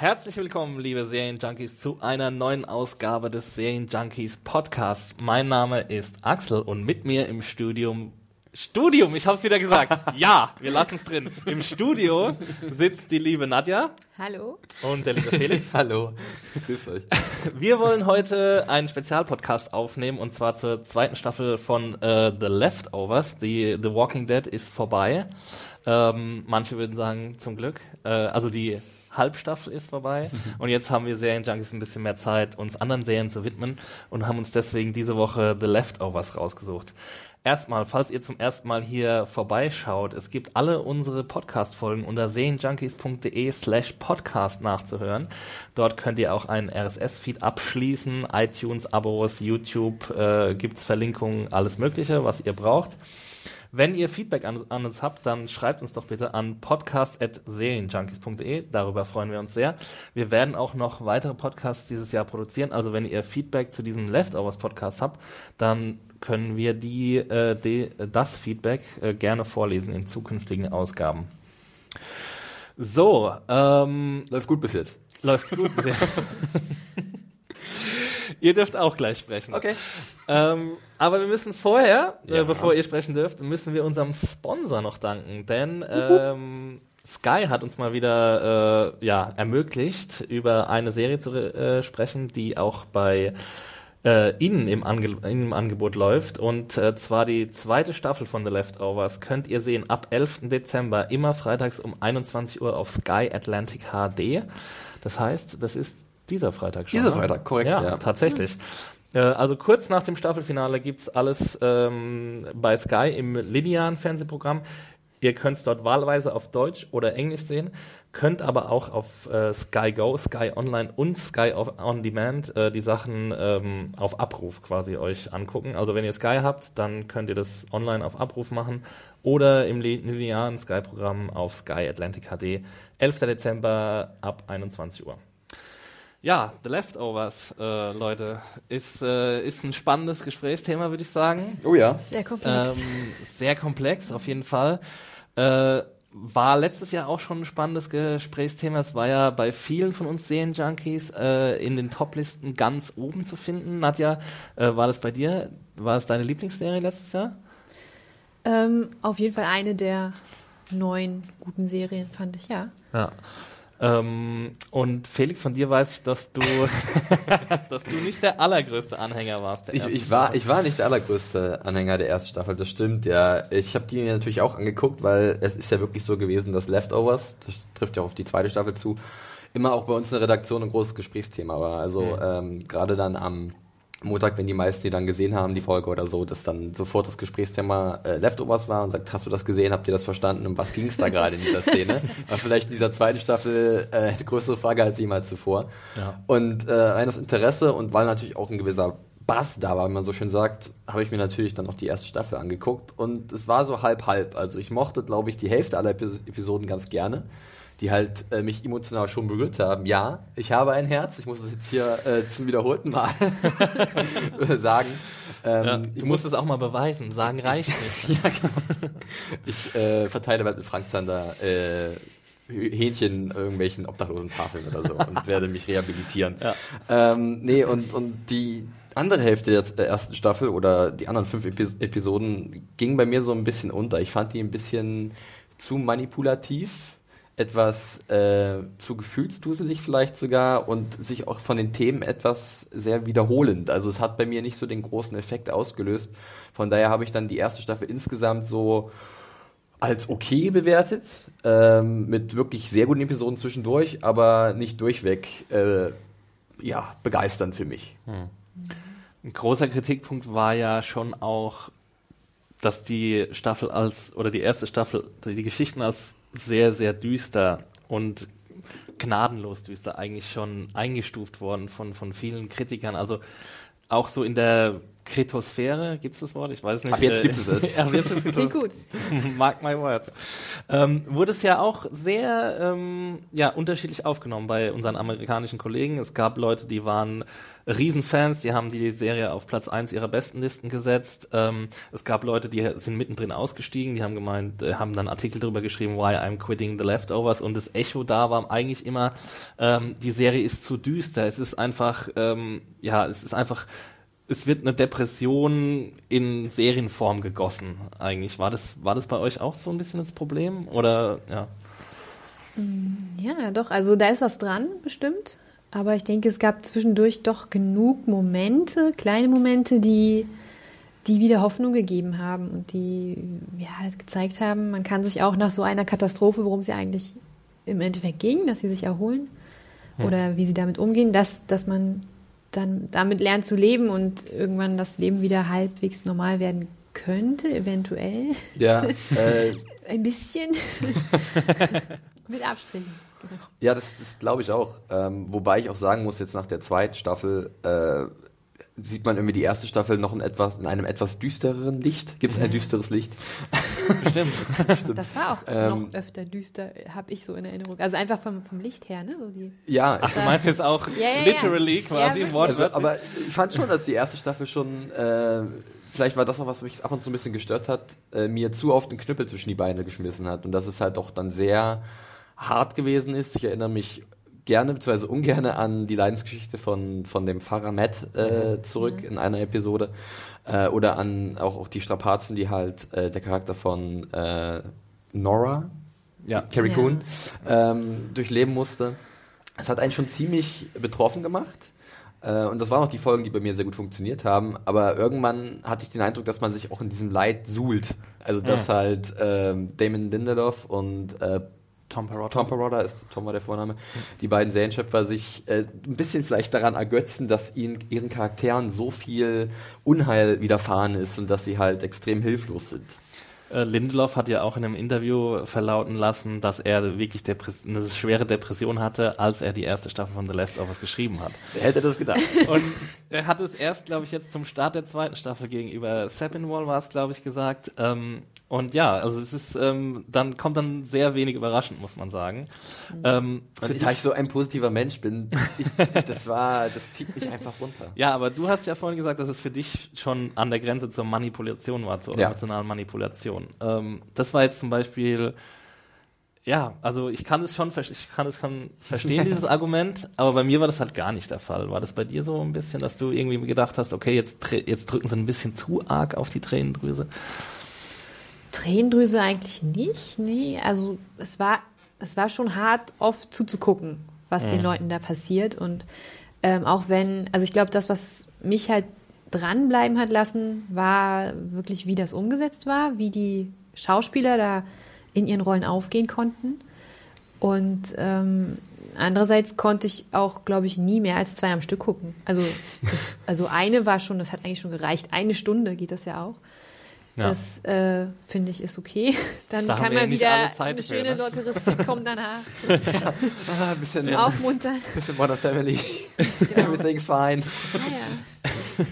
Herzlich willkommen, liebe Serienjunkies, zu einer neuen Ausgabe des Serienjunkies Podcasts. Mein Name ist Axel und mit mir im Studium Studium, ich hab's wieder gesagt. Ja, wir lassen es drin. Im Studio sitzt die liebe Nadja. Hallo. Und der liebe Felix. Hallo. Grüß euch. Wir wollen heute einen Spezialpodcast aufnehmen und zwar zur zweiten Staffel von äh, The Leftovers. Die The Walking Dead ist vorbei. Ähm, manche würden sagen, zum Glück. Äh, also die Halbstaffel ist vorbei und jetzt haben wir Serienjunkies ein bisschen mehr Zeit, uns anderen Serien zu widmen und haben uns deswegen diese Woche The Leftovers rausgesucht. Erstmal, falls ihr zum ersten Mal hier vorbeischaut, es gibt alle unsere Podcast-Folgen unter serienjunkies.de slash podcast nachzuhören. Dort könnt ihr auch einen RSS-Feed abschließen, iTunes-Abos, YouTube, äh, gibt's Verlinkungen, alles mögliche, was ihr braucht. Wenn ihr Feedback an, an, uns habt, dann schreibt uns doch bitte an podcast.serienjunkies.de. Darüber freuen wir uns sehr. Wir werden auch noch weitere Podcasts dieses Jahr produzieren. Also wenn ihr Feedback zu diesem Leftovers Podcast habt, dann können wir die, äh, die das Feedback äh, gerne vorlesen in zukünftigen Ausgaben. So, ähm, läuft gut bis jetzt. Läuft gut bis jetzt. ihr dürft auch gleich sprechen. Okay. Ähm, aber wir müssen vorher, äh, Ja. äh, bevor ihr sprechen dürft, müssen wir unserem Sponsor noch danken, denn ähm, Sky hat uns mal wieder äh, ja, ermöglicht, über eine Serie zu äh, sprechen, die auch bei äh, Ihnen im, Ange im Angebot läuft. Und äh, zwar die zweite Staffel von The Leftovers könnt ihr sehen ab 11. Dezember, immer freitags um 21 Uhr auf Sky Atlantic HD. Das heißt, das ist dieser Freitag schon. Dieser ne? Freitag, korrekt, Ja, ja. tatsächlich. Äh, Also kurz nach dem Staffelfinale gibt's alles ähm, bei Sky im linearen Fernsehprogramm. Ihr könnt es dort wahlweise auf Deutsch oder Englisch sehen, könnt aber auch auf äh, Sky Go, Sky Online und Sky On Demand äh, die Sachen ähm, auf Abruf quasi euch angucken. Also wenn ihr Sky habt, dann könnt ihr das online auf Abruf machen oder im li- linearen Sky-Programm auf Sky Atlantic HD. 11. Dezember ab 21 Uhr. Ja, The Leftovers, äh, Leute, ist, äh, ist ein spannendes Gesprächsthema, würde ich sagen. Oh ja. Sehr komplex. Ähm, sehr komplex, auf jeden Fall. Äh, war letztes Jahr auch schon ein spannendes Gesprächsthema. Es war ja bei vielen von uns Serienjunkies äh, in den Toplisten ganz oben zu finden. Nadja, äh, war das bei dir? War es deine Lieblingsserie letztes Jahr? ähm, auf jeden Fall eine der neun guten Serien, fand ich, ja. Ja. Ähm, und Felix, von dir weiß ich, dass du, dass du nicht der allergrößte Anhänger warst. Der Ich, ich, war, Staffel. ich war nicht der allergrößte Anhänger der ersten Staffel, das stimmt, ja. Ich habe die mir natürlich auch angeguckt, weil es ist ja wirklich so gewesen, dass Leftovers, das trifft ja auch auf die zweite Staffel zu, immer auch bei uns in der Redaktion ein großes Gesprächsthema war. Also Mhm. ähm, gerade dann am Montag, wenn die meisten die dann gesehen haben, die Folge oder so, dass dann sofort das Gesprächsthema äh, Leftovers war und sagt, hast du das gesehen, habt ihr das verstanden, um was ging es da gerade in dieser Szene? War vielleicht in dieser zweiten Staffel äh, eine größere Frage als jemals zuvor. Ja. Und äh, rein das Interesse und weil natürlich auch ein gewisser Bass da war, wie man so schön sagt, habe ich mir natürlich dann noch die erste Staffel angeguckt und es war so halb-halb. Also ich mochte, glaube ich, die Hälfte aller Epis Episoden ganz gerne, die halt äh, mich emotional schon berührt haben. Ja, ich habe ein Herz, ich muss es jetzt hier äh, zum wiederholten Mal sagen. Ähm, Ja, ich du musst es auch mal beweisen. Sagen reicht nicht. ich äh, verteile bald mit Frank Zander äh, Hähnchen irgendwelchen obdachlosen Tafeln oder so und werde mich rehabilitieren. Ja. Ähm, nee, und, und die andere Hälfte der ersten Staffel oder die anderen fünf Epis Episoden ging bei mir so ein bisschen unter. Ich fand die ein bisschen zu manipulativ, etwas äh, zu gefühlsduselig vielleicht sogar und sich auch von den Themen etwas sehr wiederholend. Also es hat bei mir nicht so den großen Effekt ausgelöst. Von daher habe ich dann die erste Staffel insgesamt so als okay bewertet, ähm, mit wirklich sehr guten Episoden zwischendurch, aber nicht durchweg äh, ja, begeisternd für mich. Ein großer Kritikpunkt war ja schon auch, dass die Staffel als, oder die erste Staffel, die Geschichten als sehr, sehr düster und gnadenlos düster eigentlich schon eingestuft worden von, von vielen Kritikern. Also auch so in der Kretosphäre, gibt es das Wort? Ich weiß nicht. Ab jetzt Äh, gibt es es. Ab jetzt gibt es. gut. Mark my words. Ähm, wurde es ja auch sehr ähm, ja, unterschiedlich aufgenommen bei unseren amerikanischen Kollegen. Es gab Leute, die waren Riesenfans, die haben die Serie auf Platz 1 ihrer besten Listen gesetzt. Ähm, es gab Leute, die sind mittendrin ausgestiegen, die haben gemeint, äh, haben dann Artikel darüber geschrieben, why I'm quitting the leftovers und das Echo da war eigentlich immer, ähm, die Serie ist zu düster. Es ist einfach, ähm, ja, es ist einfach es wird eine Depression in Serienform gegossen, eigentlich. War das, war das bei euch auch so ein bisschen das Problem? Oder, ja. Ja, doch, also da ist was dran, bestimmt. Aber ich denke, es gab zwischendurch doch genug Momente, kleine Momente, die, die wieder Hoffnung gegeben haben und die ja, halt gezeigt haben, man kann sich auch nach so einer Katastrophe, worum es ja eigentlich im Endeffekt ging, dass sie sich erholen oder wie sie damit umgehen, dass, dass man dann damit lernt zu leben und irgendwann das Leben wieder halbwegs normal werden könnte, eventuell. Ja, äh, Ein bisschen. Mit Abstrichen. ja das, das glaube ich auch. Ähm, wobei ich auch sagen muss, jetzt nach der zweiten Staffel äh, sieht man irgendwie die erste Staffel noch in, etwas, in einem etwas düstereren Licht. Gibt es ein düsteres Licht? Bestimmt. Das war auch Ähm, noch öfter düster, habe ich so in Erinnerung. Also einfach vom, vom Licht her, ne? So die Ja, Ach, du meinst jetzt auch Ja, ja, ja. literally quasi Ja, im. Wort. Also, aber ich fand schon, dass die erste Staffel schon, äh, vielleicht war das auch was, was mich ab und zu ein bisschen gestört hat, äh, mir zu oft den Knüppel zwischen die Beine geschmissen hat und dass es halt auch dann sehr hart gewesen ist. Ich erinnere mich gerne bzw. ungerne an die Leidensgeschichte von, von dem Pfarrer Matt äh, zurück in einer Episode äh, oder an auch, auch die Strapazen, die halt äh, der Charakter von äh, Nora, ja. Carrie Ja. Coon, ähm, durchleben musste. Es hat einen schon ziemlich betroffen gemacht. Äh, und das waren auch die Folgen, die bei mir sehr gut funktioniert haben. Aber irgendwann hatte ich den Eindruck, dass man sich auch in diesem Leid suhlt. Also, dass halt ähm, Damon Lindelof und äh, Tom Perrotta. Tom Perrotta ist Tom war der Vorname, die beiden Serienschöpfer sich äh, ein bisschen vielleicht daran ergötzen, dass ihnen ihren Charakteren so viel Unheil widerfahren ist und dass sie halt extrem hilflos sind. Äh, Lindelof hat ja auch in einem Interview verlauten lassen, dass er wirklich Depres eine schwere Depression hatte, als er die erste Staffel von The Leftovers geschrieben hat. Wer hätte das gedacht? Und er hat es erst, glaube ich, jetzt zum Start der zweiten Staffel gegenüber Sepinwall war es, glaube ich, gesagt. Ähm, und ja, also es ist, ähm, dann kommt dann sehr wenig überraschend, muss man sagen. Ähm, Und dich- da ich so ein positiver Mensch bin, ich, das war, das zieht mich einfach runter. ja, aber du hast ja vorhin gesagt, dass es für dich schon an der Grenze zur Manipulation war, zur Ja. emotionalen Manipulation. Ähm, das war jetzt zum Beispiel, ja, also ich kann es schon, ich kann es schon verstehen, dieses Argument, aber bei mir war das halt gar nicht der Fall. War das bei dir so ein bisschen, dass du irgendwie gedacht hast, okay, jetzt, jetzt drücken sie ein bisschen zu arg auf die Tränendrüse? Tränendrüse eigentlich nicht, nee. Also es war, es war schon hart, oft zuzugucken, was den Leuten da passiert. Und ähm, auch wenn, also ich glaube, das, was mich halt dranbleiben hat lassen, war wirklich, wie das umgesetzt war, wie die Schauspieler da in ihren Rollen aufgehen konnten. Und ähm, andererseits konnte ich auch, glaube ich, nie mehr als zwei am Stück gucken. Also, das, also eine war schon, das hat eigentlich schon gereicht. Eine Stunde geht das ja auch. Ja. Das äh, finde ich ist okay. Dann Da kann man wieder eine für, schöne ne? lockere Sitcom danach Ah, ein bisschen, Aufmuntern. bisschen Modern Family. Everything's fine. Ah, ja.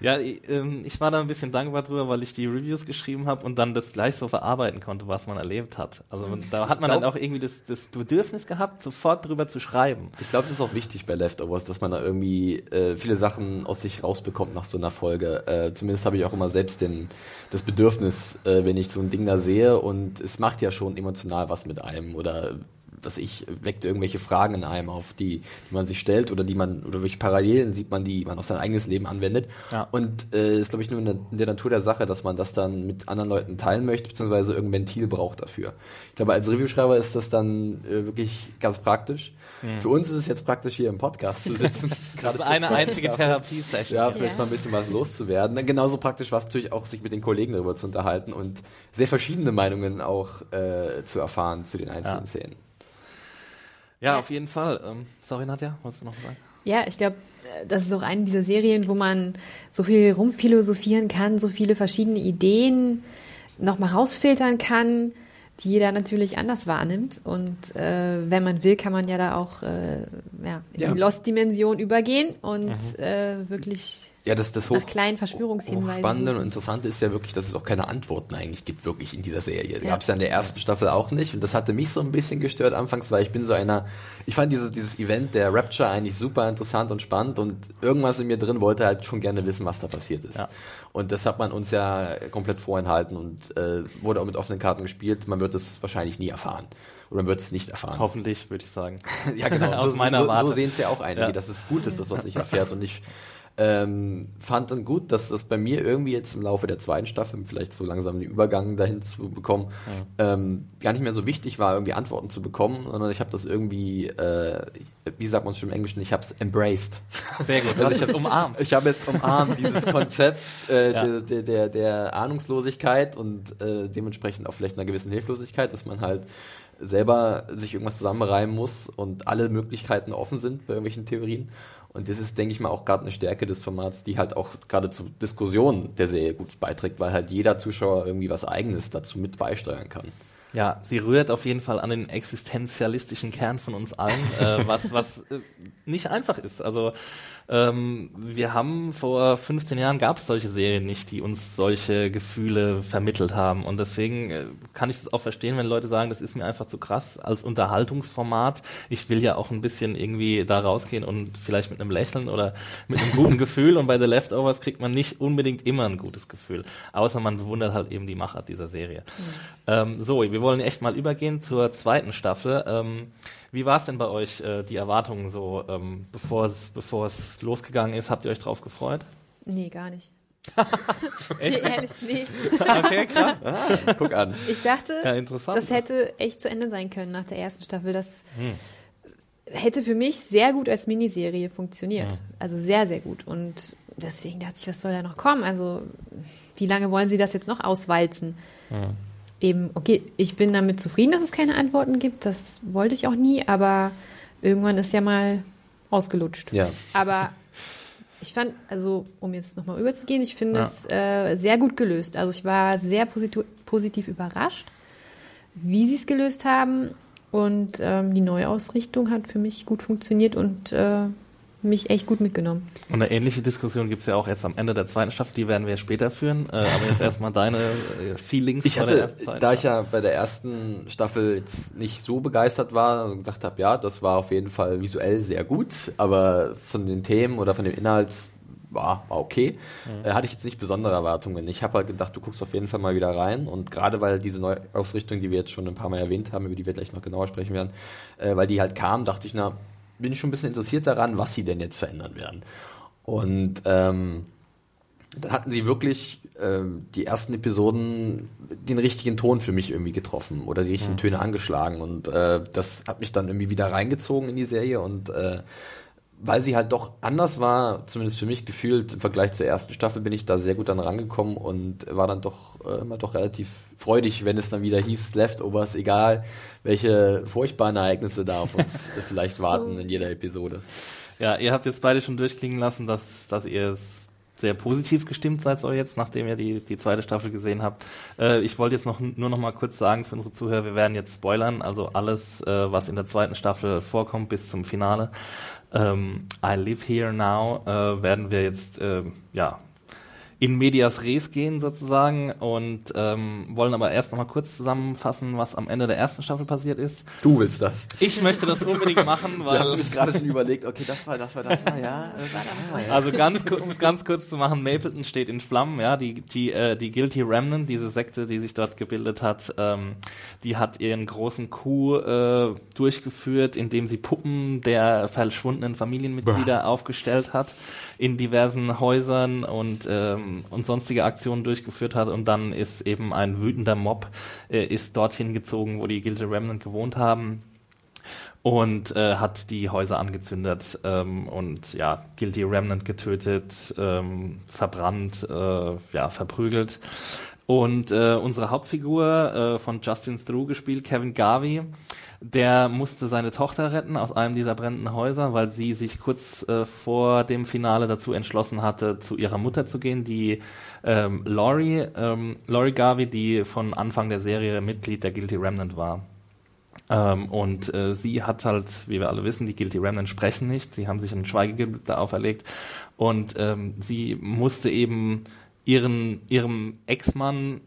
Ja, ich, ähm, ich war da ein bisschen dankbar drüber, weil ich die Reviews geschrieben habe und dann das gleich so verarbeiten konnte, was man erlebt hat. Also man, da hat man glaub- dann auch irgendwie das, das Bedürfnis gehabt, sofort drüber zu schreiben. Ich glaube, das ist auch wichtig bei Leftovers, dass man da irgendwie äh, viele Sachen aus sich rausbekommt nach so einer Folge. Äh, zumindest habe ich auch immer selbst den, das Bedürfnis, äh, wenn ich so ein Ding da sehe und es macht ja schon emotional was mit einem oder was ich, weckt irgendwelche Fragen in einem auf, die, die man sich stellt oder die man, oder welche Parallelen sieht man, die man auf sein eigenes Leben anwendet. Ja. Und äh, ist, glaube ich, nur in der, in der Natur der Sache, dass man das dann mit anderen Leuten teilen möchte, beziehungsweise irgendein Ventil braucht dafür. Ich glaube, als Reviewschreiber ist das dann äh, wirklich ganz praktisch. Für uns ist es jetzt praktisch, hier im Podcast zu sitzen. Das Gerade ist zur eine einzige. Therapiesession. Ja, vielleicht Ja. mal ein bisschen was loszuwerden. Genauso praktisch war es natürlich auch, sich mit den Kollegen darüber zu unterhalten und sehr verschiedene Meinungen auch äh, zu erfahren zu den einzelnen Ja. Szenen. Ja, auf jeden Fall. Ähm, sorry, Nadja, wolltest du noch was sagen? Ja, ich glaube, das ist auch eine dieser Serien, wo man so viel rumphilosophieren kann, so viele verschiedene Ideen nochmal rausfiltern kann, die jeder natürlich anders wahrnimmt. Und äh, wenn man will, kann man ja da auch äh, ja, in Ja. die Lost-Dimension übergehen und äh, wirklich Ja, das, das hoch, nach kleinen Verschwörungshinweisen. Spannende und Interessante ist ja wirklich, dass es auch keine Antworten eigentlich gibt, wirklich in dieser Serie. Ja. Gab es ja in der ersten Staffel auch nicht. Und das hatte mich so ein bisschen gestört anfangs, weil ich bin so einer, ich fand dieses, dieses Event der Rapture eigentlich super interessant und spannend und irgendwas in mir drin wollte halt schon gerne wissen, was da passiert ist. Ja. Und das hat man uns ja komplett vorenthalten und äh, wurde auch mit offenen Karten gespielt. Man wird es wahrscheinlich nie erfahren. Oder man wird es nicht erfahren. Hoffentlich, würde ich sagen. Ja, genau. Aus so, meiner so, so sehen es ja auch einige, Ja. dass es gut ist, das, was sich erfährt. Und ich ähm, fand dann gut, dass das bei mir irgendwie jetzt im Laufe der zweiten Staffel, vielleicht so langsam den Übergang dahin zu bekommen, ähm, gar nicht mehr so wichtig war, irgendwie Antworten zu bekommen, sondern ich habe das irgendwie, äh, wie sagt man es schon im Englischen, ich habe es embraced. Sehr gut. Also ich ist hab- umarmt. Ich habe es umarmt, dieses Konzept äh, Ja. der, der, der, der Ahnungslosigkeit und äh, dementsprechend auch vielleicht einer gewissen Hilflosigkeit, dass man halt selber sich irgendwas zusammenreimen muss und alle Möglichkeiten offen sind bei irgendwelchen Theorien. Und das ist, denke ich mal, auch gerade eine Stärke des Formats, die halt auch gerade zur Diskussion der Serie gut beiträgt, weil halt jeder Zuschauer irgendwie was Eigenes dazu mit beisteuern kann. Ja, sie rührt auf jeden Fall an den existenzialistischen Kern von uns allen, äh, was, was äh, nicht einfach ist. Also ähm, wir haben vor 15 Jahren gab es solche Serien nicht, die uns solche Gefühle vermittelt haben. Und deswegen äh, kann ich das auch verstehen, wenn Leute sagen, das ist mir einfach zu krass als Unterhaltungsformat. Ich will ja auch ein bisschen irgendwie da rausgehen und vielleicht mit einem Lächeln oder mit einem guten Gefühl. Und bei The Leftovers kriegt man nicht unbedingt immer ein gutes Gefühl. Außer man bewundert halt eben die Machart dieser Serie. Ähm, so, wir wollen echt mal übergehen zur zweiten Staffel. Ähm, wie war es denn bei euch, äh, die Erwartungen so, ähm, bevor es bevor es losgegangen ist? Habt ihr euch drauf gefreut? Nee, gar nicht. Echt? Nee, ehrlich, nee. Okay, krass. Guck an. Ich dachte, Ja, interessant. das hätte echt zu Ende sein können nach der ersten Staffel. Das Hm. hätte für mich sehr gut als Miniserie funktioniert. Also sehr, sehr gut. Und deswegen dachte ich, was soll da noch kommen? Also, wie lange wollen sie das jetzt noch auswalzen? Eben, okay, ich bin damit zufrieden, dass es keine Antworten gibt. Das wollte ich auch nie, aber irgendwann ist ja mal ausgelutscht. Ja. Aber ich fand, also um jetzt nochmal überzugehen, ich finde Ja. es äh, sehr gut gelöst. Also ich war sehr positiv, positiv überrascht, wie sie es gelöst haben. Und ähm, die Neuausrichtung hat für mich gut funktioniert und äh, mich echt gut mitgenommen. Und eine ähnliche Diskussion gibt es ja auch jetzt am Ende der zweiten Staffel, die werden wir später führen. Äh, aber jetzt erstmal deine äh, Feelings Ich hatte, zweiten da ich ja bei der ersten Staffel jetzt nicht so begeistert war, also gesagt habe, ja, das war auf jeden Fall visuell sehr gut, aber von den Themen oder von dem Inhalt war, war okay, äh, hatte ich jetzt nicht besondere Erwartungen. Ich habe halt gedacht, du guckst auf jeden Fall mal wieder rein und gerade weil diese Neuausrichtung, die wir jetzt schon ein paar Mal erwähnt haben, über die wir gleich noch genauer sprechen werden, äh, weil die halt kam, dachte ich, na, bin ich schon ein bisschen interessiert daran, was sie denn jetzt verändern werden. Und ähm, dann hatten sie wirklich ähm, die ersten Episoden den richtigen Ton für mich irgendwie getroffen oder die richtigen Töne angeschlagen und äh, das hat mich dann irgendwie wieder reingezogen in die Serie und äh, weil sie halt doch anders war, zumindest für mich gefühlt im Vergleich zur ersten Staffel, bin ich da sehr gut dann rangekommen und war dann doch äh, immer doch relativ freudig, wenn es dann wieder hieß Leftovers, egal welche furchtbaren Ereignisse da auf uns vielleicht warten in jeder Episode. Ja, ihr habt jetzt beide schon durchklingen lassen, dass, dass ihr sehr positiv gestimmt seid so jetzt, nachdem ihr die, die zweite Staffel gesehen habt. Äh, ich wollte jetzt noch nur noch mal kurz sagen für unsere Zuhörer, wir werden jetzt spoilern, also alles, äh, was in der zweiten Staffel vorkommt bis zum Finale. Ähm, I Live Here Now äh, werden wir jetzt äh, ja in medias res gehen sozusagen und ähm, wollen aber erst noch mal kurz zusammenfassen, was am Ende der ersten Staffel passiert ist. Du willst das. Ich möchte das unbedingt machen, weil haben mich gerade schon überlegt, okay, das war, das war, das war, ja. Also ganz, um es ganz kurz zu machen, Mapleton steht in Flammen, ja, die, die, äh, die Guilty Remnant, diese Sekte, die sich dort gebildet hat, ähm, die hat ihren großen Coup äh, durchgeführt, indem sie Puppen der verschwundenen Familienmitglieder aufgestellt hat, in diversen Häusern und, ähm, und sonstige Aktionen durchgeführt hat und dann ist eben ein wütender Mob äh, ist dorthin gezogen, wo die Guilty Remnant gewohnt haben und äh, hat die Häuser angezündet ähm, und ja, Guilty Remnant getötet, ähm, verbrannt, äh, ja, verprügelt. Und äh, unsere Hauptfigur äh, von Justin Theroux gespielt, Kevin Garvey, der musste seine Tochter retten aus einem dieser brennenden Häuser, weil sie sich kurz äh, vor dem Finale dazu entschlossen hatte, zu ihrer Mutter zu gehen, die ähm, Laurie, ähm, Laurie Garvey, die von Anfang der Serie Mitglied der Guilty Remnant war. Ähm, und äh, sie hat halt, wie wir alle wissen, die Guilty Remnant sprechen nicht. Sie haben sich ein Schweigegelübde auferlegt. Und ähm, sie musste eben ihren, ihrem Ex-Mann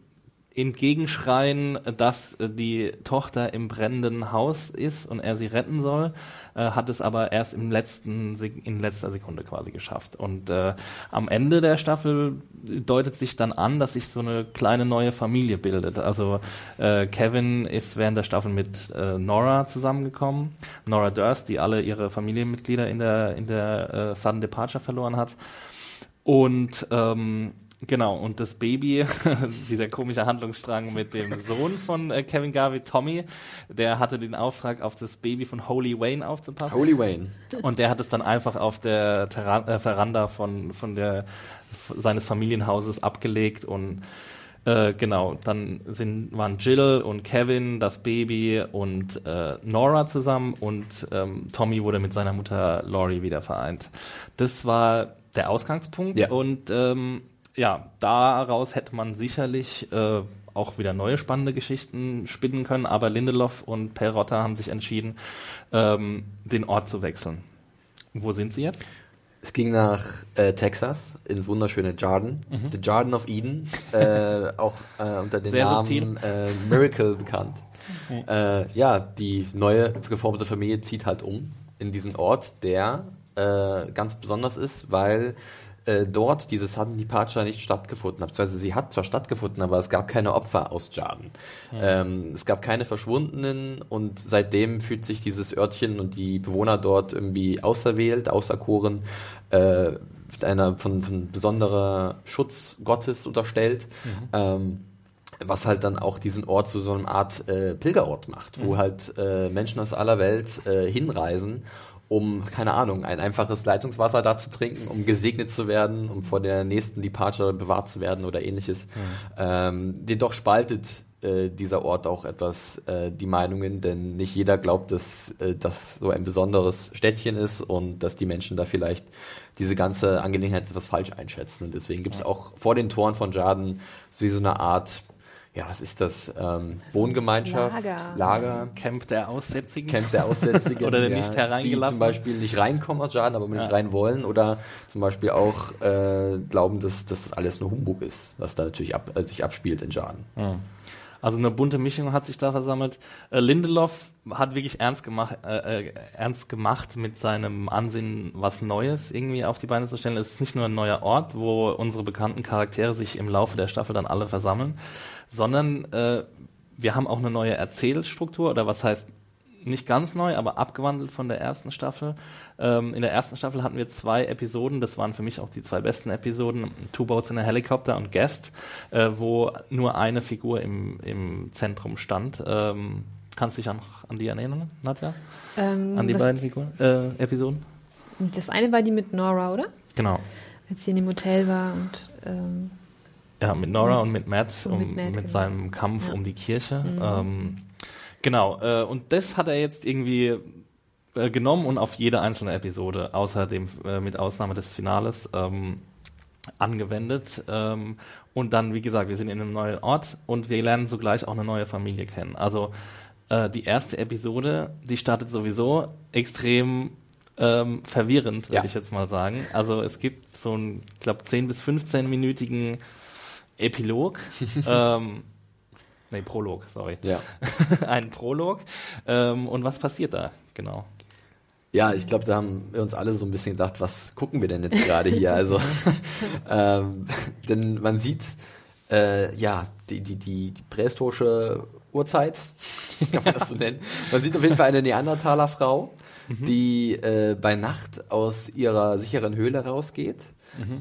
entgegenschreien, dass äh, die Tochter im brennenden Haus ist und er sie retten soll, äh, hat es aber erst im letzten in letzter Sekunde quasi geschafft. Und äh, am Ende der Staffel deutet sich dann an, dass sich so eine kleine neue Familie bildet. Also äh, Kevin ist während der Staffel mit äh, Nora zusammengekommen, Nora Durst, die alle ihre Familienmitglieder in der in der äh, Sudden Departure verloren hat. Und ähm, Genau, und das Baby, dieser komische Handlungsstrang mit dem Sohn von äh, Kevin Garvey, Tommy, der hatte den Auftrag, auf das Baby von Holy Wayne aufzupassen. Holy Wayne. Und der hat es dann einfach auf der Terra äh, Veranda von, von der, seines Familienhauses abgelegt und äh, genau, dann sind, waren Jill und Kevin, das Baby und äh, Nora zusammen und ähm, Tommy wurde mit seiner Mutter Laurie wieder vereint. Das war der Ausgangspunkt Ja. und ähm, ja, daraus hätte man sicherlich äh, auch wieder neue spannende Geschichten spinnen können, aber Lindelof und Perrotta haben sich entschieden, ähm, den Ort zu wechseln. Wo sind sie jetzt? Es ging nach äh, Texas, ins wunderschöne Jarden. The Jarden of Eden, äh, auch äh, unter dem Sehr Namen äh, Miracle bekannt. Äh, ja, die neue geformte Familie zieht halt um in diesen Ort, der ganz besonders ist, weil äh, dort diese Sudden Departure nicht stattgefunden hat. Beziehungsweise sie hat zwar stattgefunden, aber es gab keine Opfer aus Jarden. Ähm, es gab keine Verschwundenen und seitdem fühlt sich dieses Örtchen und die Bewohner dort irgendwie auserwählt, auserkoren, äh, einer von, von besonderer Schutz Gottes unterstellt. Ähm, was halt dann auch diesen Ort zu so einer Art äh, Pilgerort macht, wo halt äh, Menschen aus aller Welt äh, hinreisen, um, keine Ahnung, ein einfaches Leitungswasser da zu trinken, um gesegnet zu werden, um vor der nächsten Departure bewahrt zu werden oder ähnliches. Ähm, jedoch spaltet äh, dieser Ort auch etwas äh, die Meinungen, denn nicht jeder glaubt, dass äh, das so ein besonderes Städtchen ist und dass die Menschen da vielleicht diese ganze Angelegenheit etwas falsch einschätzen. Und deswegen gibt es auch vor den Toren von Jarden so wie so eine Art, ja, was ist das? Ähm, Wohngemeinschaft, Lager. Lager Camp der Aussätzigen? Camp der Aussätzigen, Oder der ja, nicht die hereingelassen. zum Beispiel nicht reinkommen aus Jarden, aber unbedingt Ja. rein wollen oder zum Beispiel auch äh, glauben, dass dass das alles nur Humbug ist, was da natürlich ab, äh, sich abspielt in Jarden. Also eine bunte Mischung hat sich da versammelt. Äh, Lindelof hat wirklich ernst gemacht, äh, äh, ernst gemacht mit seinem Ansinnen, was Neues irgendwie auf die Beine zu stellen. Es ist nicht nur ein neuer Ort, wo unsere bekannten Charaktere sich im Laufe der Staffel dann alle versammeln, sondern äh, wir haben auch eine neue Erzählstruktur oder was heißt nicht ganz neu, aber abgewandelt von der ersten Staffel. Ähm, in der ersten Staffel hatten wir zwei Episoden, das waren für mich auch die zwei besten Episoden, Two Boats in a Helicopter und Guest, äh, wo nur eine Figur im, im Zentrum stand. Ähm, kannst du dich an, an die erinnern, Nadja? Ähm, An die beiden Figuren, äh, Episoden? das eine war die mit Nora, oder? Genau. Als sie in dem Hotel war und ähm, Ja, mit Nora und mit Matt, Und um, mit mit, Matt, genau. seinem Kampf Ja. um die Kirche. Ähm, genau, äh, und das hat er jetzt irgendwie äh, genommen und auf jede einzelne Episode, außer dem, äh, mit Ausnahme des Finales, ähm, angewendet. Ähm, und dann, wie gesagt, wir sind in einem neuen Ort und wir lernen sogleich auch eine neue Familie kennen. Also äh, die erste Episode, die startet sowieso extrem ähm, verwirrend, würde Ja. ich jetzt mal sagen. Also es gibt so einen, ich glaube, 10 bis 15-minütigen Epilog. ähm, nee, Prolog, sorry. Ja. Ein Prolog. Ähm, und was passiert da? Genau. Ja, ich glaube, da haben wir uns alle so ein bisschen gedacht, was gucken wir denn jetzt gerade hier? Also, ähm, denn man sieht, äh, ja, die, die, die, die prähistorische Urzeit, kann man das so nennen. Man sieht auf jeden Fall eine Neandertaler-Frau, die äh, bei Nacht aus ihrer sicheren Höhle rausgeht,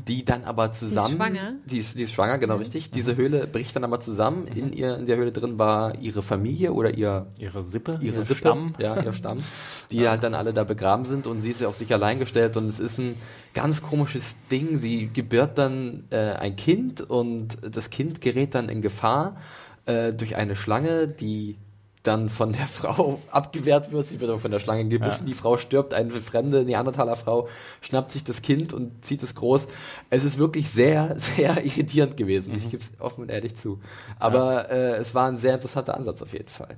die dann aber zusammen, schwanger? die ist, die ist schwanger, genau richtig. Diese Höhle bricht dann aber zusammen. In ihr, in der Höhle drin war ihre Familie oder ihr Ihre Sippe, ihre ihr Sippe, Stamm. ja, ihr Stamm, die halt dann alle da begraben sind und sie ist ja auf sich allein gestellt und es ist ein ganz komisches Ding. Sie gebärt dann äh, ein Kind und das Kind gerät dann in Gefahr äh, durch eine Schlange, die dann von der Frau abgewehrt wird. Sie wird aber von der Schlange gebissen. Ja. Die Frau stirbt. Eine fremde Neandertaler Frau schnappt sich das Kind und zieht es groß. Es ist wirklich sehr, sehr irritierend gewesen. Ich gebe es offen und ehrlich zu. Aber äh, es war ein sehr interessanter Ansatz auf jeden Fall.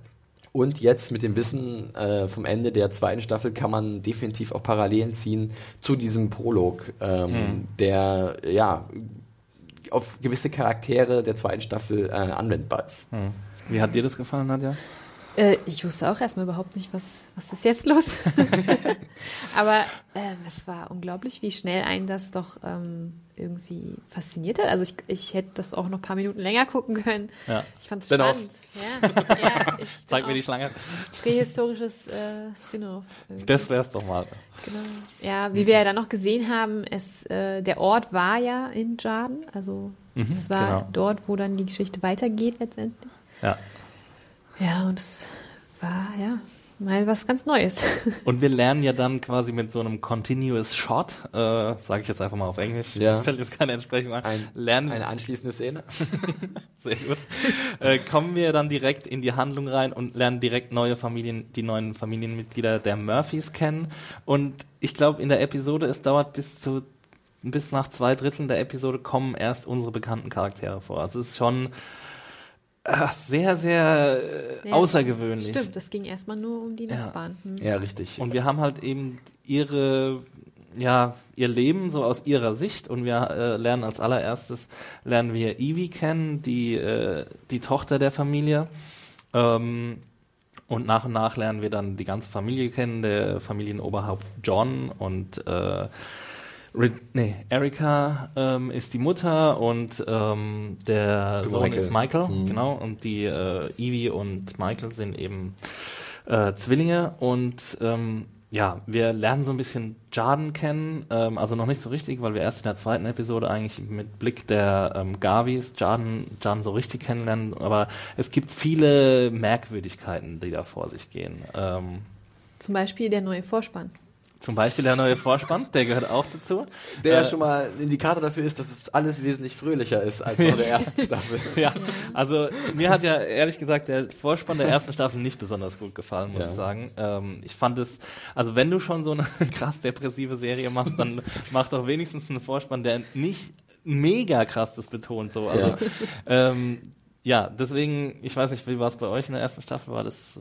Und jetzt mit dem Wissen äh, vom Ende der zweiten Staffel kann man definitiv auch Parallelen ziehen zu diesem Prolog, ähm, mhm. der ja auf gewisse Charaktere der zweiten Staffel äh, anwendbar ist. Mhm. Wie hat dir das gefallen, Nadja? Äh, ich wusste auch erstmal überhaupt nicht, was, was ist jetzt los. Aber äh, es war unglaublich, wie schnell einen das doch ähm, irgendwie fasziniert hat. Also ich, ich hätte das auch noch ein paar Minuten länger gucken können. Ja. Ich fand es spannend. Ja, ja, Zeig mir die Schlange. Prähistorisches äh, Spin-off. Das wär's doch mal. Genau. Ja, wie wir ja dann noch gesehen haben, es, äh, der Ort war ja in Jarden. Also mhm, es war genau. dort, wo dann die Geschichte weitergeht letztendlich. Ja. Ja, und es war, ja, mal was ganz Neues. Und wir lernen ja dann quasi mit so einem Continuous Shot, äh, sage ich jetzt einfach mal auf Englisch, ja. fällt jetzt keine Entsprechung an, ein, lernen, eine anschließende Szene. Sehr gut. Äh, kommen wir dann direkt in die Handlung rein und lernen direkt neue Familien, die neuen Familienmitglieder der Murphys kennen. Und ich glaube, in der Episode, es dauert bis zu bis nach zwei Dritteln der Episode kommen erst unsere bekannten Charaktere vor. Also es ist schon Ach, sehr, sehr äh, ja, außergewöhnlich. Stimmt, das ging erstmal nur um die Nachbarn. Hm. Ja, richtig. Und wir haben halt eben ihre, ja, ihr Leben so aus ihrer Sicht und wir äh, lernen als allererstes, lernen wir Evie kennen, die, äh, die Tochter der Familie. Ähm, und nach und nach lernen wir dann die ganze Familie kennen, der Familienoberhaupt John und äh, nee, Erika ähm, ist die Mutter und ähm, der Sohn Michael. ist Michael, mhm. genau. Und die äh, Evie und Michael sind eben äh, Zwillinge und ähm, ja, wir lernen so ein bisschen Jarden kennen, ähm, also noch nicht so richtig, weil wir erst in der zweiten Episode eigentlich mit Blick der ähm, Garvis Jarden, Jarden so richtig kennenlernen, aber es gibt viele Merkwürdigkeiten, die da vor sich gehen. Ähm, Zum Beispiel der neue Vorspann. Zum Beispiel der neue Vorspann, der gehört auch dazu. Der äh, schon mal ein Indikator dafür ist, dass es alles wesentlich fröhlicher ist als in der ersten Staffel. ja, also mir hat ja ehrlich gesagt der Vorspann der ersten Staffel nicht besonders gut gefallen, muss ja. ich sagen. Ähm, ich fand es, also wenn du schon so eine krass depressive Serie machst, dann mach doch wenigstens einen Vorspann, der nicht mega krass das betont. So. Also, ja. ähm, ja, deswegen, ich weiß nicht, wie war es bei euch in der ersten Staffel? War das?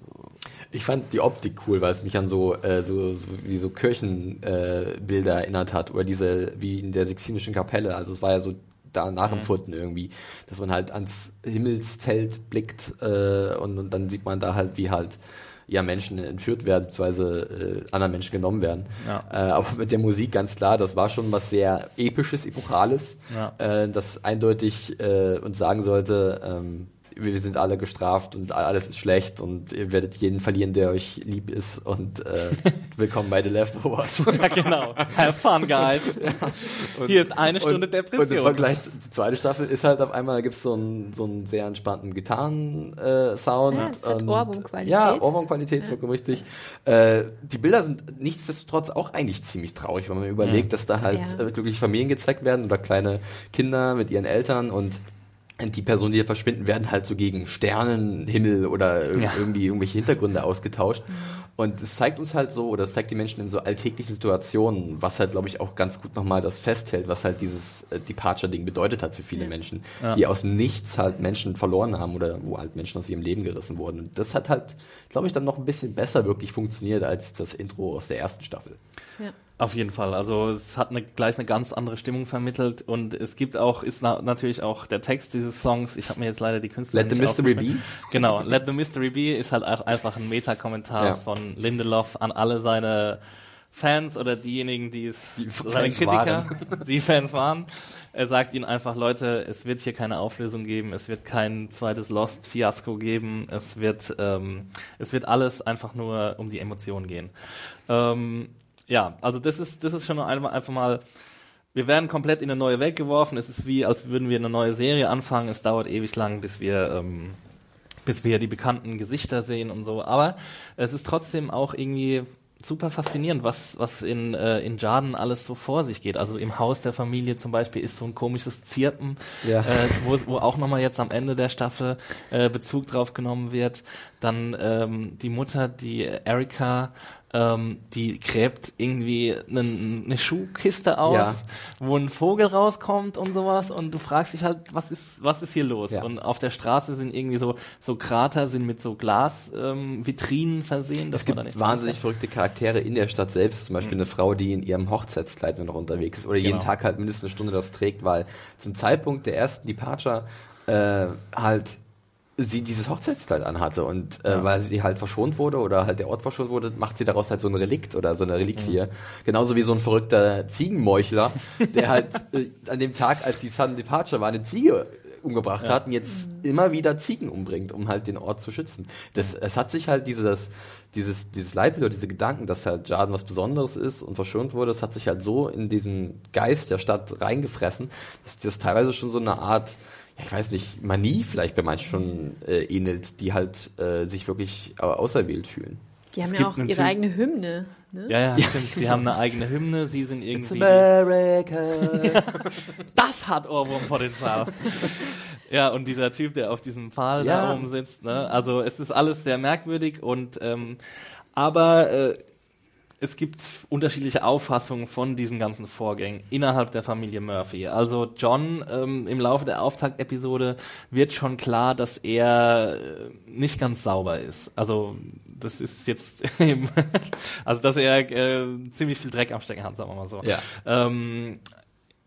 Ich fand die Optik cool, weil es mich an so, äh, so, so wie so Kirchenbilder äh, erinnert hat oder diese, wie in der Sixtinischen Kapelle. Also es war ja so da nachempfunden mhm. irgendwie, dass man halt ans Himmelszelt blickt äh, und, und dann sieht man da halt, wie halt ja Menschen entführt werden, beziehungsweise äh, anderen Menschen genommen werden. Ja. Äh, aber mit der Musik ganz klar, das war schon was sehr episches, epochales, ja. äh, das eindeutig äh, uns sagen sollte, ähm, wir sind alle gestraft und alles ist schlecht und ihr werdet jeden verlieren, der euch lieb ist und äh, willkommen bei The Leftovers. ja, genau. Have fun, guys. Ja. Und, Hier ist eine Stunde und, Depression. Und im Vergleich zur zweiten Staffel ist halt auf einmal, gibt es so einen so einen sehr entspannten Gitarren-Sound. Äh, ja, es hat Ohrwurmqualität. Ja, Ohrwurmqualität, ja. richtig. Äh, die Bilder sind nichtsdestotrotz auch eigentlich ziemlich traurig, wenn man überlegt, mhm. dass da halt ja. äh, wirklich Familien gezeigt werden oder kleine Kinder mit ihren Eltern und die Personen, die hier verschwinden, werden halt so gegen Sternenhimmel oder ja. irgendwie irgendwelche Hintergründe ausgetauscht. Und es zeigt uns halt so, oder es zeigt die Menschen in so alltäglichen Situationen, was halt, glaube ich, auch ganz gut nochmal das festhält, was halt dieses äh, Departure-Ding bedeutet hat für viele ja. Menschen, ja. die aus nichts halt Menschen verloren haben oder wo halt Menschen aus ihrem Leben gerissen wurden. Und das hat halt, glaube ich, dann noch ein bisschen besser wirklich funktioniert als das Intro aus der ersten Staffel. Ja. Auf jeden Fall. Also es hat eine, gleich eine ganz andere Stimmung vermittelt und es gibt auch, ist na, natürlich auch der Text dieses Songs, ich habe mir jetzt leider die Künstler Let the Mystery Be? Genau, Let the Mystery Be ist halt auch einfach ein Meta-Kommentar ja. von Lindelof an alle seine Fans oder diejenigen, die es, die seine Kritiker, waren. die Fans waren. Er sagt ihnen einfach, Leute, es wird hier keine Auflösung geben, es wird kein zweites Lost-Fiasko geben, es wird, ähm, es wird alles einfach nur um die Emotionen gehen. Ähm, ja, also das ist, das ist schon einmal, einfach mal, wir werden komplett in eine neue Welt geworfen. Es ist wie, als würden wir eine neue Serie anfangen. Es dauert ewig lang, bis wir, ähm, bis wir die bekannten Gesichter sehen und so. Aber es ist trotzdem auch irgendwie super faszinierend, was, was in, äh, in Jarden alles so vor sich geht. Also im Haus der Familie zum Beispiel ist so ein komisches Zirpen, ja. äh, wo, wo auch nochmal jetzt am Ende der Staffel äh, Bezug drauf genommen wird. Dann ähm, die Mutter, die Erika, ähm, die gräbt irgendwie eine, eine Schuhkiste aus, Ja. wo ein Vogel rauskommt und sowas und du fragst dich halt, was ist, was ist hier los? Ja. Und auf der Straße sind irgendwie so, so Krater, sind mit so Glasvitrinen ähm, versehen. dass Es man da gibt wahnsinnig verrückte Charaktere in der Stadt selbst. Zum Beispiel eine Frau, die in ihrem Hochzeitskleid nur noch unterwegs ist oder jeden Genau. Tag halt mindestens eine Stunde das trägt, weil zum Zeitpunkt der ersten Departure äh, halt sie dieses Hochzeitskleid anhatte und äh, Ja. weil sie halt verschont wurde oder halt der Ort verschont wurde, macht sie daraus halt so ein Relikt oder so eine Reliquie. Mhm. Genauso wie so ein verrückter Ziegenmeuchler, der halt äh, an dem Tag, als die Sudden Departure war, eine Ziege umgebracht Ja. hat und jetzt immer wieder Ziegen umbringt, um halt den Ort zu schützen. Das, es hat sich halt dieses, dieses, dieses Leitbild oder diese Gedanken, dass halt Jarden was Besonderes ist und verschont wurde, das hat sich halt so in diesen Geist der Stadt reingefressen, dass das teilweise schon so eine Art, ich weiß nicht, Manie vielleicht bei manchen schon äh, ähnelt, die halt äh, sich wirklich äh, auserwählt fühlen. Die haben Es ja auch ihre eigene Hymne. Ne? Ja, ja, stimmt. Die haben eine eigene Hymne, sie sind irgendwie. America. Das hat Ohrwurmpotenzial. ja, und dieser Typ, der auf diesem Pfahl da Ja. oben sitzt, ne? Also es ist alles sehr merkwürdig und ähm, aber äh, es gibt unterschiedliche Auffassungen von diesen ganzen Vorgängen innerhalb der Familie Murphy. Also John ähm, im Laufe der Auftaktepisode wird schon klar, dass er äh, nicht ganz sauber ist. Also das ist jetzt eben, also dass er äh, ziemlich viel Dreck am Stecken hat, sagen wir mal so. Ja. Ähm,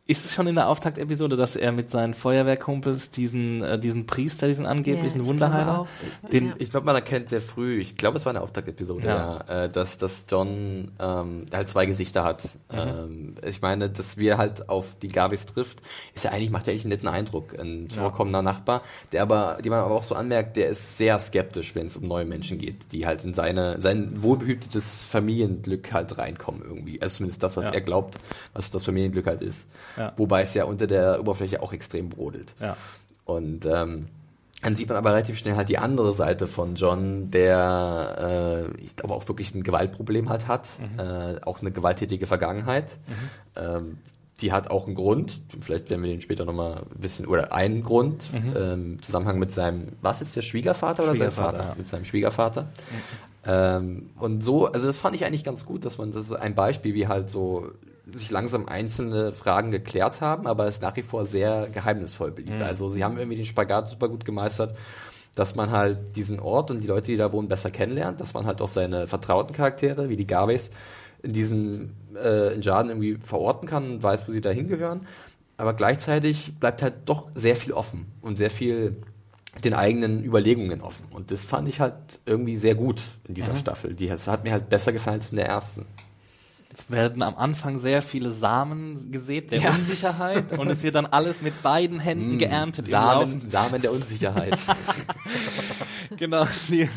ist es schon in der Auftaktepisode, dass er mit seinen Feuerwehrkumpels diesen, äh, diesen Priester, diesen angeblichen ich Wunderheiler, den, ja. Ich glaube, man erkennt sehr früh, ich glaube, es war eine Auftaktepisode, Ja. ja, äh, dass, dass John ähm, halt zwei Gesichter hat. Mhm. Ähm, ich meine, dass wir halt auf die Gavis trifft, ist ja eigentlich, macht ja eigentlich einen netten Eindruck. Ein vorkommender Nachbar, der aber, die man aber auch so anmerkt, der ist sehr skeptisch, wenn es um neue Menschen geht, die halt in seine, sein wohlbehütetes Familienglück halt reinkommen irgendwie. Also zumindest das, was Ja. er glaubt, was das Familienglück halt ist. Ja. Wobei es ja unter der Oberfläche auch extrem brodelt. ja. Und ähm, dann sieht man aber relativ schnell halt die andere Seite von John, der, äh, ich glaube, auch wirklich ein Gewaltproblem halt hat, äh, auch eine gewalttätige Vergangenheit. Ähm, die hat auch einen Grund, vielleicht werden wir den später nochmal wissen, oder einen Grund, ähm, im Zusammenhang mit seinem, was ist der Schwiegervater oder sein Schwiegervater, Vater? ja. Mit seinem Schwiegervater. Ähm, und so, also das fand ich eigentlich ganz gut, dass man das ist ein Beispiel, wie halt so sich langsam einzelne Fragen geklärt haben, aber es nach wie vor sehr geheimnisvoll blieb. Also sie haben irgendwie den Spagat super gut gemeistert, dass man halt diesen Ort und die Leute, die da wohnen, besser kennenlernt, dass man halt auch seine vertrauten Charaktere, wie die Garveys, in diesem äh, in Jarden irgendwie verorten kann und weiß, wo sie da hingehören. Aber gleichzeitig bleibt halt doch sehr viel offen und sehr viel den eigenen Überlegungen offen. Und das fand ich halt irgendwie sehr gut in dieser Staffel. Die, das hat mir halt besser gefallen als in der ersten. Es werden am Anfang sehr viele Samen gesät der Ja. Unsicherheit und es wird dann alles mit beiden Händen geerntet. im Samen, Samen der Unsicherheit. Genau, die,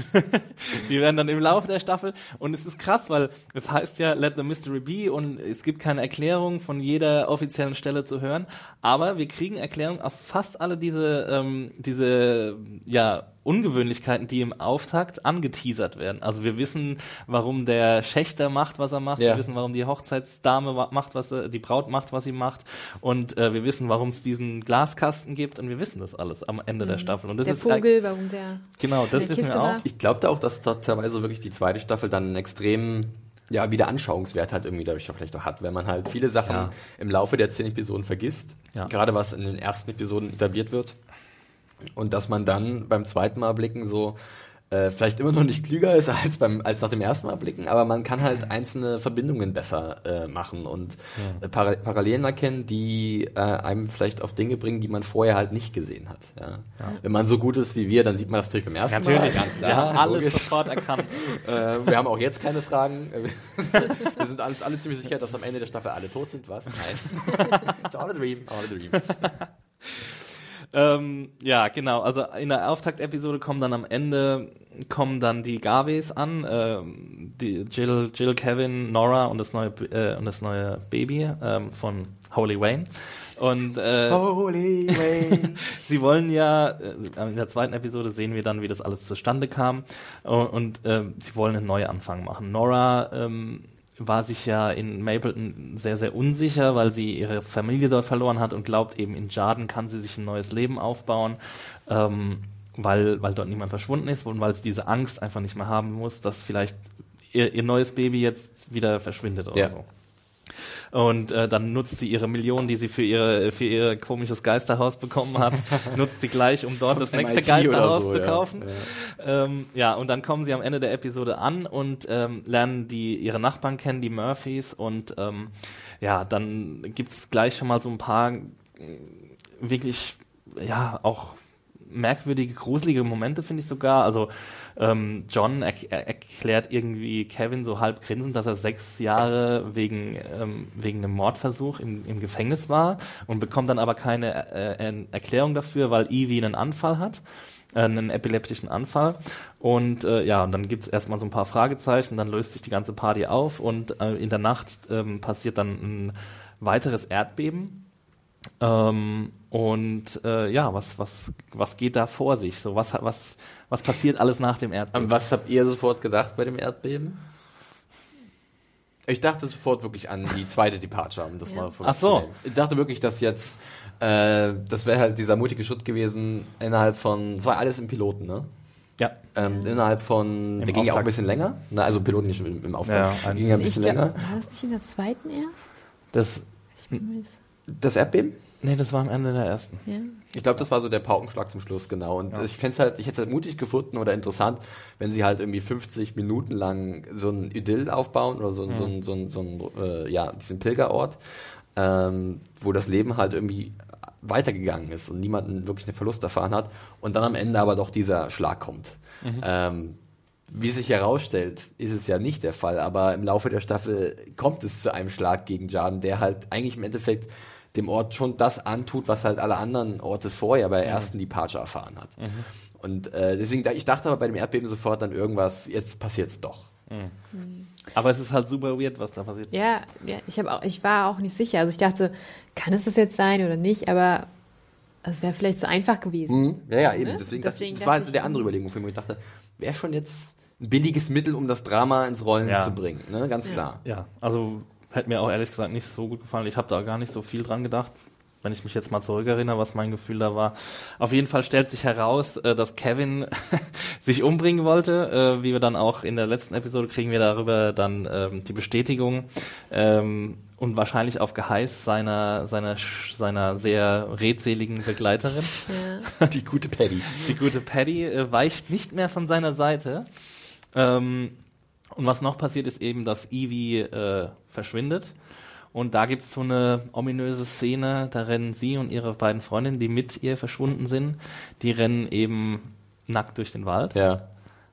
die werden dann im Laufe der Staffel und es ist krass, weil es heißt ja Let the Mystery Be und es gibt keine Erklärung von jeder offiziellen Stelle zu hören, aber wir kriegen Erklärung auf fast alle diese, ähm, diese ja, Ungewöhnlichkeiten, die im Auftakt angeteasert werden. Also wir wissen, warum der Schächter macht, was er macht, Ja. wir wissen, warum die Hochzeitsdame macht, was sie, die Braut macht, was sie macht und äh, wir wissen, warum es diesen Glaskasten gibt und wir wissen das alles am Ende der Staffel. Und das der ist Vogel, warum der. Genau, das wissen Kiste wir auch. war. Ich glaube da auch, dass da teilweise wirklich die zweite Staffel dann einen extremen ja, wieder Anschauungswert hat irgendwie dadurch auch vielleicht auch hat, wenn man halt viele Sachen Ja. im Laufe der zehn Episoden vergisst, Ja. gerade was in den ersten Episoden etabliert wird und dass man dann beim zweiten Mal blicken so äh, vielleicht immer noch nicht klüger ist als beim als nach dem ersten Mal blicken, aber man kann halt einzelne Verbindungen besser äh, machen und äh, Para Parallelen erkennen, die äh, einem vielleicht auf Dinge bringen, die man vorher halt nicht gesehen hat. Ja. Wenn man so gut ist wie wir, dann sieht man das natürlich beim ersten Mal. Natürlich, ganz wir haben alles logisch. sofort erkannt. Äh, wir haben auch jetzt keine Fragen. wir sind alles, alle ziemlich sicher, dass am Ende der Staffel alle tot sind. Was? Nein. It's all a dream. All a dream. Ähm, ja, genau. Also in der Auftaktepisode kommen dann am Ende kommen dann die Garveys an, ähm, die Jill, Jill, Kevin, Nora und das neue äh, und das neue Baby ähm, von Holy Wayne. Und äh, Holy Wayne. sie wollen ja, äh, in der zweiten Episode sehen wir dann, wie das alles zustande kam. Und, und ähm, sie wollen einen Neuanfang machen. Nora ähm, war sich ja in Mapleton sehr, sehr unsicher, weil sie ihre Familie dort verloren hat und glaubt eben, in Jarden kann sie sich ein neues Leben aufbauen, ähm, weil, weil dort niemand verschwunden ist und weil sie diese Angst einfach nicht mehr haben muss, dass vielleicht ihr, ihr neues Baby jetzt wieder verschwindet oder Ja. so. Und äh, dann nutzt sie ihre Millionen, die sie für ihre für ihr komisches Geisterhaus bekommen hat, nutzt sie gleich, um dort das nächste MIT Geisterhaus so, zu ja. kaufen. Ähm, ja, und dann kommen sie am Ende der Episode an und ähm, lernen die ihre Nachbarn kennen, die Murphys. Und ähm, ja, dann gibt's gleich schon mal so ein paar äh, wirklich, ja, auch merkwürdige, gruselige Momente, finde ich sogar. Also ähm, John er er erklärt irgendwie Kevin so halb grinsend, dass er sechs Jahre wegen, ähm, wegen einem Mordversuch im, im Gefängnis war und bekommt dann aber keine äh, Erklärung dafür, weil Evie einen Anfall hat, äh, einen epileptischen Anfall. Und äh, ja, und dann gibt's erstmal so ein paar Fragezeichen, dann löst sich die ganze Party auf und äh, in der Nacht ähm, passiert dann ein weiteres Erdbeben. Ähm, und äh, ja, was, was, was geht da vor sich? So, was, was, was passiert alles nach dem Erdbeben? Was habt ihr sofort gedacht bei dem Erdbeben? Ich dachte sofort wirklich an die zweite Departure, um das Ja. mal Ach so. Ich dachte wirklich, dass jetzt, äh, das wäre halt dieser mutige Schritt gewesen, innerhalb von, es war alles im Piloten, ne? ja. Ähm, Innerhalb von, der ging ja auch ein bisschen länger, na, also Piloten nicht im, im Auftakt, Ja, ging ja ein Ich bisschen glaub, länger. war das nicht in der zweiten erst? Das. Das Erdbeben? Nee, das war am Ende der ersten. Ja. Ich glaube, das war so der Paukenschlag zum Schluss, genau. Und Ja. ich fände halt, ich hätte es halt mutig gefunden oder interessant, wenn sie halt irgendwie 50 Minuten lang so ein Idyll aufbauen oder so, ein so, ein so, ein so ein, äh, ja, diesen Pilgerort, ähm, wo das Leben halt irgendwie weitergegangen ist und niemanden wirklich einen Verlust erfahren hat und dann am Ende aber doch dieser Schlag kommt. Ähm, wie sich herausstellt, ist es ja nicht der Fall, aber im Laufe der Staffel kommt es zu einem Schlag gegen Jarden, der halt eigentlich im Endeffekt dem Ort schon das antut, was halt alle anderen Orte vorher bei der ersten Departure erfahren hat. Und äh, deswegen, da- ich dachte aber bei dem Erdbeben sofort dann irgendwas, jetzt passiert's doch. Aber es ist halt super weird, was da passiert. Ja, ja ich, auch, ich war auch nicht sicher. Also ich dachte, kann es das jetzt sein oder nicht? Aber es wäre vielleicht zu einfach gewesen. Mhm. Ja, ja, eben. Ne? Deswegen, das, Deswegen das war halt dachte so der andere Überlegung für mich. Ich dachte, wäre schon jetzt ein billiges Mittel, um das Drama ins Rollen Ja. zu bringen. Ne? Ganz Ja. klar. Ja, also hätte mir auch ehrlich gesagt nicht so gut gefallen. Ich habe da gar nicht so viel dran gedacht, wenn ich mich jetzt mal zurückerinnere, was mein Gefühl da war. Auf jeden Fall stellt sich heraus, äh, dass Kevin sich umbringen wollte. Äh, wie wir dann auch in der letzten Episode kriegen wir darüber dann ähm, die Bestätigung. Ähm, und wahrscheinlich auf Geheiß seiner, seiner, seiner sehr redseligen Begleiterin. Ja. Die gute Paddy. Die gute Paddy äh, weicht nicht mehr von seiner Seite. Ähm, und was noch passiert, ist eben, dass Evie äh, verschwindet. Und da gibt's so eine ominöse Szene, da rennen sie und ihre beiden Freundinnen, die mit ihr verschwunden sind, die rennen eben nackt durch den Wald. Ja.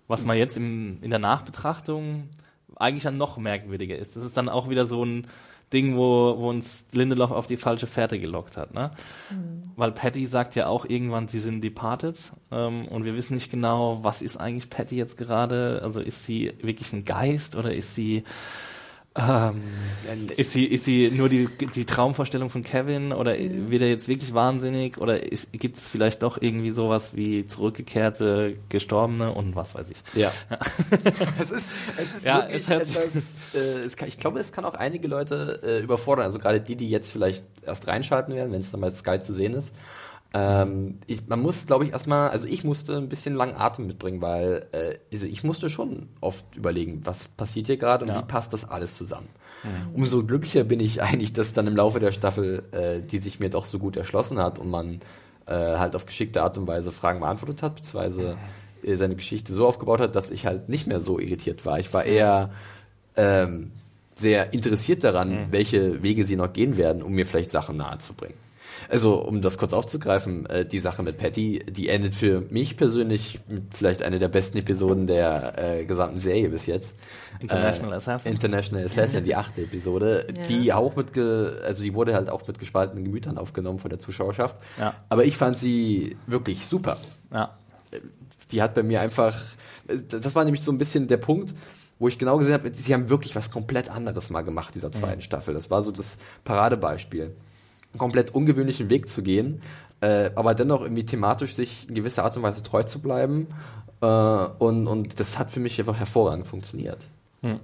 Was man jetzt im, in der Nachbetrachtung eigentlich dann noch merkwürdiger ist. Das ist dann auch wieder so ein Ding, wo, wo uns Lindelof auf die falsche Fährte gelockt hat. Ne? Weil Patty sagt ja auch irgendwann, sie sind departed ähm, und wir wissen nicht genau, was ist eigentlich Patty jetzt gerade. Also ist sie wirklich ein Geist oder ist sie ähm, ist sie, ist sie nur die, die Traumvorstellung von Kevin oder wird er jetzt wirklich wahnsinnig oder gibt es vielleicht doch irgendwie sowas wie zurückgekehrte Gestorbene und was weiß ich. Ja. es ist, es ist Ja, wirklich es etwas, äh, es kann, ich glaube, es kann auch einige Leute äh, überfordern. Also gerade die, die jetzt vielleicht erst reinschalten werden, wenn es dann bei Sky zu sehen ist. Ähm, ich, man muss, glaube ich, erstmal, also ich musste ein bisschen langen Atem mitbringen, weil äh, also ich musste schon oft überlegen, was passiert hier gerade und Ja. wie passt das alles zusammen. Umso glücklicher bin ich eigentlich, dass dann im Laufe der Staffel, äh, die sich mir doch so gut erschlossen hat und man äh, halt auf geschickte Art und Weise Fragen beantwortet hat, beziehungsweise äh, seine Geschichte so aufgebaut hat, dass ich halt nicht mehr so irritiert war. Ich war eher ähm, sehr interessiert daran, welche Wege sie noch gehen werden, um mir vielleicht Sachen nahezubringen. Also, um das kurz aufzugreifen, äh, die Sache mit Patty, die endet für mich persönlich mit vielleicht einer der besten Episoden der äh, gesamten Serie bis jetzt. International äh, Assassin. International Assassin, die achte Episode, Ja. die auch mit, ge also die wurde halt auch mit gespaltenen Gemütern aufgenommen von der Zuschauerschaft. Ja. Aber ich fand sie wirklich super Ja. die hat bei mir einfach, das war nämlich so ein bisschen der Punkt, wo ich genau gesehen habe, sie haben wirklich was komplett anderes mal gemacht, dieser zweiten Staffel. Das war so das Paradebeispiel. Komplett ungewöhnlichen Weg zu gehen, äh, aber dennoch irgendwie thematisch sich in gewisser Art und Weise treu zu bleiben. Äh, und, und das hat für mich einfach hervorragend funktioniert. Hm.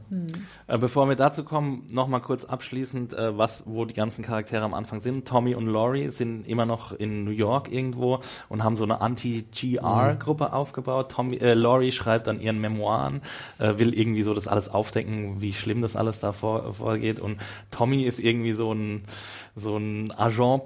Äh, bevor wir dazu kommen, nochmal kurz abschließend, äh, was, wo die ganzen Charaktere am Anfang sind. Tommy und Laurie sind immer noch in New York irgendwo und haben so eine Anti-GR-Gruppe mhm. aufgebaut. Tommy, äh, Laurie schreibt an ihren Memoiren, äh, will irgendwie so das alles aufdecken, wie schlimm das alles da vor, vorgeht. Und Tommy ist irgendwie so ein, so ein Agent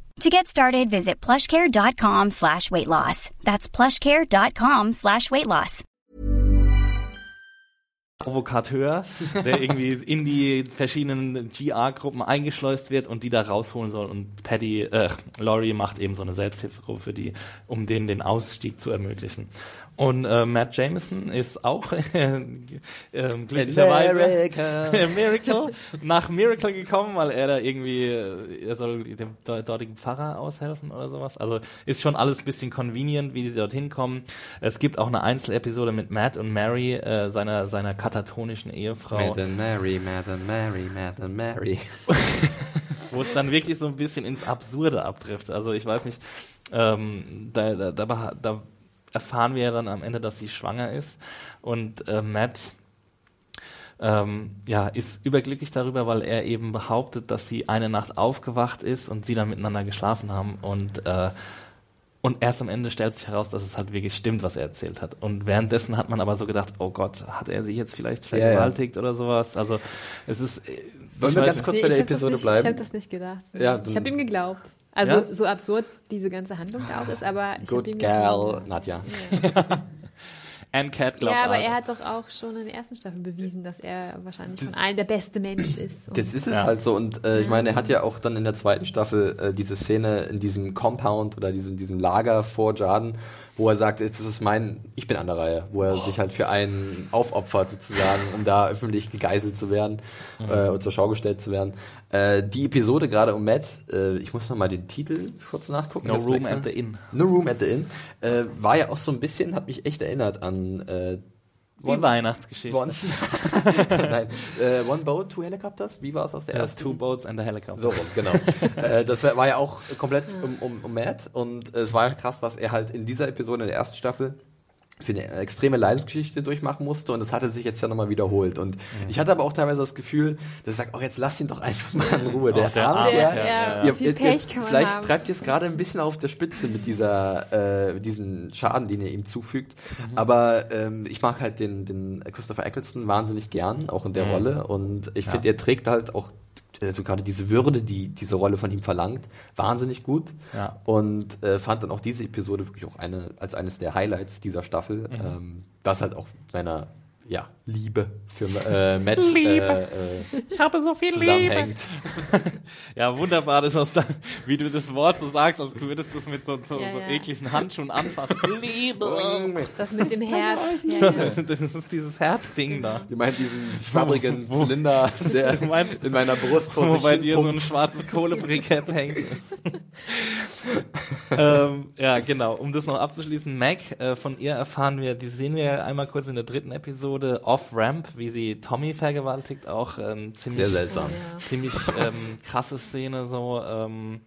To get started, visit plushcare.com slash weight loss. That's plushcare.com slash weight loss. Provokateur, der irgendwie in die verschiedenen GR-Gruppen eingeschleust wird und die da rausholen soll. Und Paddy, äh, Laurie macht eben so eine Selbsthilfegruppe für die, um denen den Ausstieg zu ermöglichen. Und äh, Matt Jameson ist auch äh, äh, glücklicherweise Miracle. nach Miracle gekommen, weil er da irgendwie, äh, er soll dem dortigen Pfarrer aushelfen oder sowas. Also ist schon alles ein bisschen convenient, wie sie dorthin kommen. Es gibt auch eine Einzelepisode mit Matt und Mary, äh, seiner, seiner katatonischen Ehefrau. Matt and Mary, Matt and Mary, Matt and Mary. Wo es dann wirklich so ein bisschen ins Absurde abtrifft. Also ich weiß nicht, ähm, da, da, da, da erfahren wir ja dann am Ende, dass sie schwanger ist. Und äh, Matt ähm, ja, ist überglücklich darüber, weil er eben behauptet, dass sie eine Nacht aufgewacht ist und sie dann miteinander geschlafen haben. Und, äh, und erst am Ende stellt sich heraus, dass es halt wirklich stimmt, was er erzählt hat. Und währenddessen hat man aber so gedacht, oh Gott, hat er sie jetzt vielleicht vergewaltigt ja, ja. oder sowas? Also es ist. Äh, Wollen wir ganz kurz nee, bei der Episode nicht, bleiben? Ich habe das nicht gedacht. Ja, ich habe ihm geglaubt. Also ja? so absurd diese ganze Handlung da auch ist, aber ich Good girl, Nadja. Ja. Anne Cat glaubt Ja, aber er hat doch auch schon in der ersten Staffel bewiesen, dass er wahrscheinlich das, von allen der beste Mensch ist. Das ist es ja. halt so. Und äh, ich meine, er hat ja auch dann in der zweiten Staffel äh, diese Szene in diesem Compound oder diesem, diesem Lager vor Jarden, wo er sagt, jetzt ist es mein, ich bin an der Reihe, wo er oh. sich halt für einen aufopfert sozusagen, um da öffentlich gegeißelt zu werden mhm. äh, und zur Schau gestellt zu werden. Äh, die Episode gerade um Matt, äh, ich muss noch mal den Titel kurz nachgucken. No Room at the Inn. No Room at the Inn. Äh, war ja auch so ein bisschen, hat mich echt erinnert an äh, die One, Weihnachtsgeschichte. One, Nein, äh, One Boat, Two Helicopters. Wie war es aus der ja, ersten? Two Boats and a Helicopter. So rum, genau. äh, das war ja auch komplett um, um, um Matt und es war ja krass, was er halt in dieser Episode in der ersten Staffel für eine extreme Leidensgeschichte durchmachen musste und das hatte sich jetzt ja nochmal wiederholt. Und mhm. ich hatte aber auch teilweise das Gefühl, dass ich sage, oh, jetzt lass ihn doch einfach mal in Ruhe. Der, oh, der Arme, der, ja, ja, ja. Ihr, ihr, vielleicht haben. treibt ihr es gerade ein bisschen auf der Spitze mit dieser, äh, diesem Schaden, den ihr ihm zufügt. Mhm. Aber ähm, ich mag halt den, den Christopher Eccleston wahnsinnig gern, auch in der mhm. Rolle. Und ich finde, er trägt halt auch also gerade diese Würde, die diese Rolle von ihm verlangt, wahnsinnig gut. Ja. Und äh, fand dann auch diese Episode wirklich auch eine, als eines der Highlights dieser Staffel, mhm. ähm, was halt auch meiner ja, Liebe für äh, Matt Liebe. Äh, äh, ich habe so viel Liebe. ja, wunderbar, das ist dann, wie du das Wort so sagst, als würdest du es mit so, so, ja, so ja. ekligen Handschuhen anfassen. Liebe. Das mit dem Herz. Ja, das ist dieses Herzding da. Du meinst diesen schwabbrigen Zylinder, der meinst, in meiner Brust vor Wo bei dir pumpt. so ein schwarzes Kohlebrikett hängt. ähm, ja, genau. Um das noch abzuschließen, Mac, äh, von ihr erfahren wir, die sehen wir einmal kurz in der dritten Episode, Episode Off-Ramp, wie sie Tommy vergewaltigt, auch ähm, ziemlich, Sehr seltsam. Ziemlich ähm, krasse Szene so. Ähm,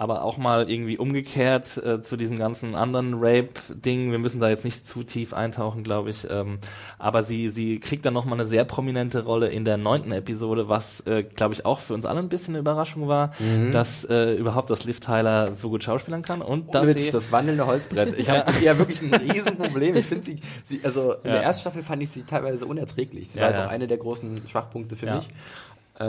aber auch mal irgendwie umgekehrt äh, zu diesem ganzen anderen Rape-Ding. Wir müssen da jetzt nicht zu tief eintauchen, glaube ich. Ähm, aber sie, sie kriegt dann nochmal eine sehr prominente Rolle in der neunten Episode, was, äh, glaube ich, auch für uns alle ein bisschen eine Überraschung war, mhm. dass äh, überhaupt das Liv Tyler so gut schauspielern kann. Und dass Witz, sie das wandelnde Holzbrett. Ich habe ja wirklich ein Riesenproblem. Ich finde sie, sie, also in ja. der ersten Staffel fand ich sie teilweise unerträglich. Sie ja, war halt ja. auch eine der großen Schwachpunkte für mich. Äh,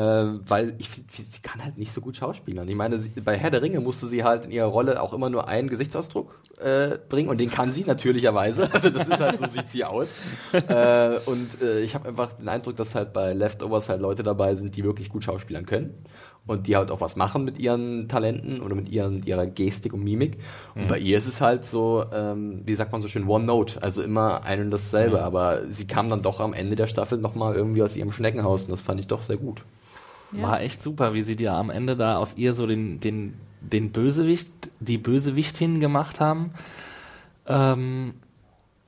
weil ich finde, sie kann halt nicht so gut schauspielern. Ich meine, sie, bei Herr der Ringe musste sie halt in ihrer Rolle auch immer nur einen Gesichtsausdruck äh, bringen und den kann sie natürlicherweise. Also das ist halt, so sieht sie aus. äh, und äh, ich habe einfach den Eindruck, dass halt bei Leftovers halt Leute dabei sind, die wirklich gut schauspielern können und die halt auch was machen mit ihren Talenten oder mit ihren, ihrer Gestik und Mimik. Und mhm. bei ihr ist es halt so, ähm, wie sagt man so schön, One Note, also immer ein und dasselbe. Mhm. Aber sie kam dann doch am Ende der Staffel nochmal irgendwie aus ihrem Schneckenhaus und das fand ich doch sehr gut. Ja. War echt super, wie sie dir am Ende da aus ihr so den, den, den Bösewicht, die Bösewichtin gemacht haben. Ähm,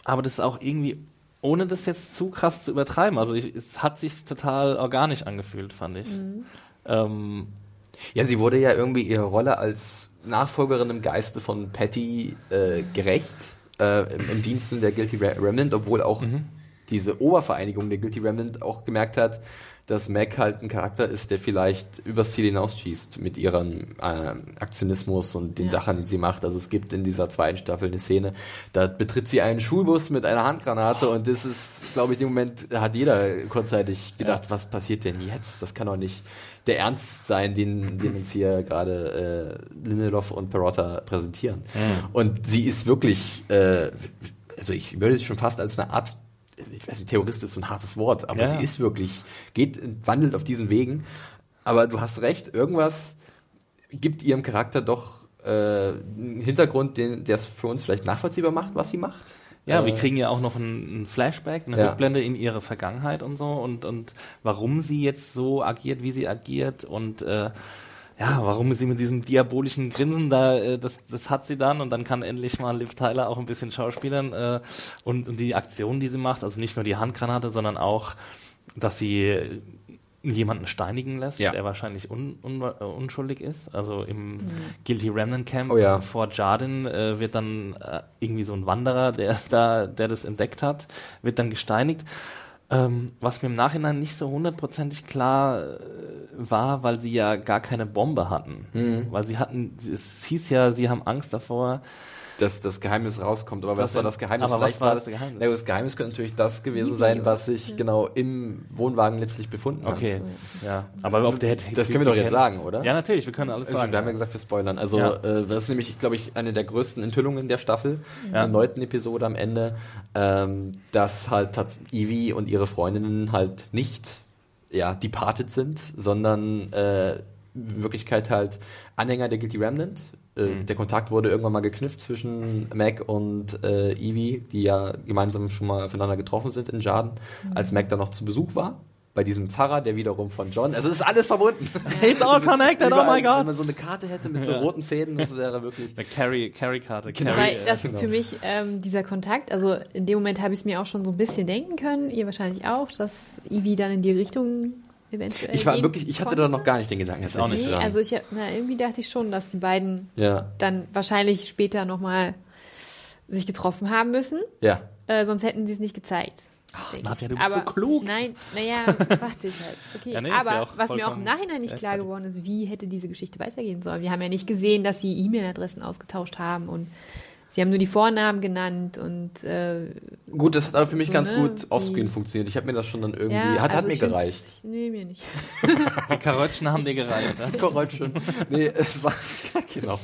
aber das ist auch irgendwie, ohne das jetzt zu krass zu übertreiben. Also ich, es hat sich total organisch angefühlt, fand ich. Ähm, Ja, sie wurde ja irgendwie ihrer Rolle als Nachfolgerin im Geiste von Patty äh, gerecht äh, im, im Diensten der Guilty Re- Remnant, obwohl auch diese Obervereinigung der Guilty Remnant auch gemerkt hat, dass Mac halt ein Charakter ist, der vielleicht übers Ziel hinausschießt mit ihrem ähm, Aktionismus und den Ja. Sachen, die sie macht. Also es gibt in dieser zweiten Staffel eine Szene, da betritt sie einen Schulbus mit einer Handgranate und das ist, glaube ich, im Moment hat jeder kurzzeitig gedacht, was passiert denn jetzt? Das kann doch nicht der Ernst sein, den, den uns hier gerade äh, Lindelof und Perotta präsentieren. Und sie ist wirklich, äh, also ich würde sie schon fast als eine Art, ich weiß nicht, Terrorist ist so ein hartes Wort, aber Ja. sie ist wirklich, geht, wandelt auf diesen Wegen. Aber du hast recht, irgendwas gibt ihrem Charakter doch äh, einen Hintergrund, den, der es für uns vielleicht nachvollziehbar macht, was sie macht. Ja, Äh, wir kriegen ja auch noch einen, Flashback, eine Ja. Rückblende in ihre Vergangenheit und so und, und warum sie jetzt so agiert, wie sie agiert und äh, ja, warum sie mit diesem diabolischen Grinsen da, äh, das, das hat sie dann und dann kann endlich mal Liv Tyler auch ein bisschen schauspielern äh, und, und die Aktion, die sie macht, also nicht nur die Handgranate, sondern auch, dass sie jemanden steinigen lässt, Ja. der wahrscheinlich un, un, äh, unschuldig ist. Also im Guilty Remnant Camp Oh ja. vor Jardin äh, wird dann äh, irgendwie so ein Wanderer, der da, der das entdeckt hat, wird dann gesteinigt. Ähm, was mir im Nachhinein nicht so hundertprozentig klar äh, war, weil sie ja gar keine Bombe hatten. Mhm. Weil sie hatten, es hieß ja, sie haben Angst davor. Dass das Geheimnis rauskommt. Aber Das was war das Geheimnis? aber was Vielleicht war war das Geheimnis? Na, das Geheimnis könnte natürlich das gewesen Video. sein, was sich genau im Wohnwagen letztlich befunden hat. Okay, ja. Aber auf der Das können wir doch jetzt sagen, oder? Ja, natürlich, wir können alles Also, sagen. wir haben ja gesagt, wir spoilern. Also, Ja. äh, das ist nämlich, glaube ich, eine der größten Enthüllungen der Staffel, Ja. der neunten Episode am Ende, ähm, dass halt Evie und ihre Freundinnen halt nicht ja, departed sind, sondern äh, in Wirklichkeit halt Anhänger der Guilty Remnant. Äh, Mhm. Der Kontakt wurde irgendwann mal geknüpft zwischen Mac und äh, Evie, die ja gemeinsam schon mal aufeinander getroffen sind in Jarden, als Mac dann noch zu Besuch war. Bei diesem Pfarrer, der wiederum von John. Also es ist alles verbunden. It's all connected, oh Überall, my God. Wenn man so eine Karte hätte mit so roten Fäden, das wäre wirklich. Eine Carry, Carry-Karte. Genau. Carry, Weil äh, das genau. für mich ähm, dieser Kontakt, also in dem Moment habe ich es mir auch schon so ein bisschen denken können, ihr wahrscheinlich auch, dass Ivy dann in die Richtung eventuell. Ich war wirklich, ich hatte da konnte. noch gar nicht den Gedanken auch nicht Nee, dran. also ich, na, irgendwie dachte ich schon, dass die beiden ja, dann wahrscheinlich später nochmal sich getroffen haben müssen, ja. äh, sonst hätten sie es nicht gezeigt. denke Nadja, du bist so klug. Nein, naja, warte ich halt. Okay, Ja, nee, aber ja was mir auch im Nachhinein nicht klar geworden ist, wie hätte diese Geschichte weitergehen sollen. Wir haben ja nicht gesehen, dass sie E-Mail-Adressen ausgetauscht haben und sie haben nur die Vornamen genannt und äh, Gut, das hat aber für mich So, ganz ne, gut offscreen wie- funktioniert. Ich habe mir das schon dann irgendwie, ja, hat, hat also mir ich find's- gereicht. Nee, mir nicht. Die Karöttchen haben dir gereicht. Ne? Korrekt schon. Nee, es war, genau.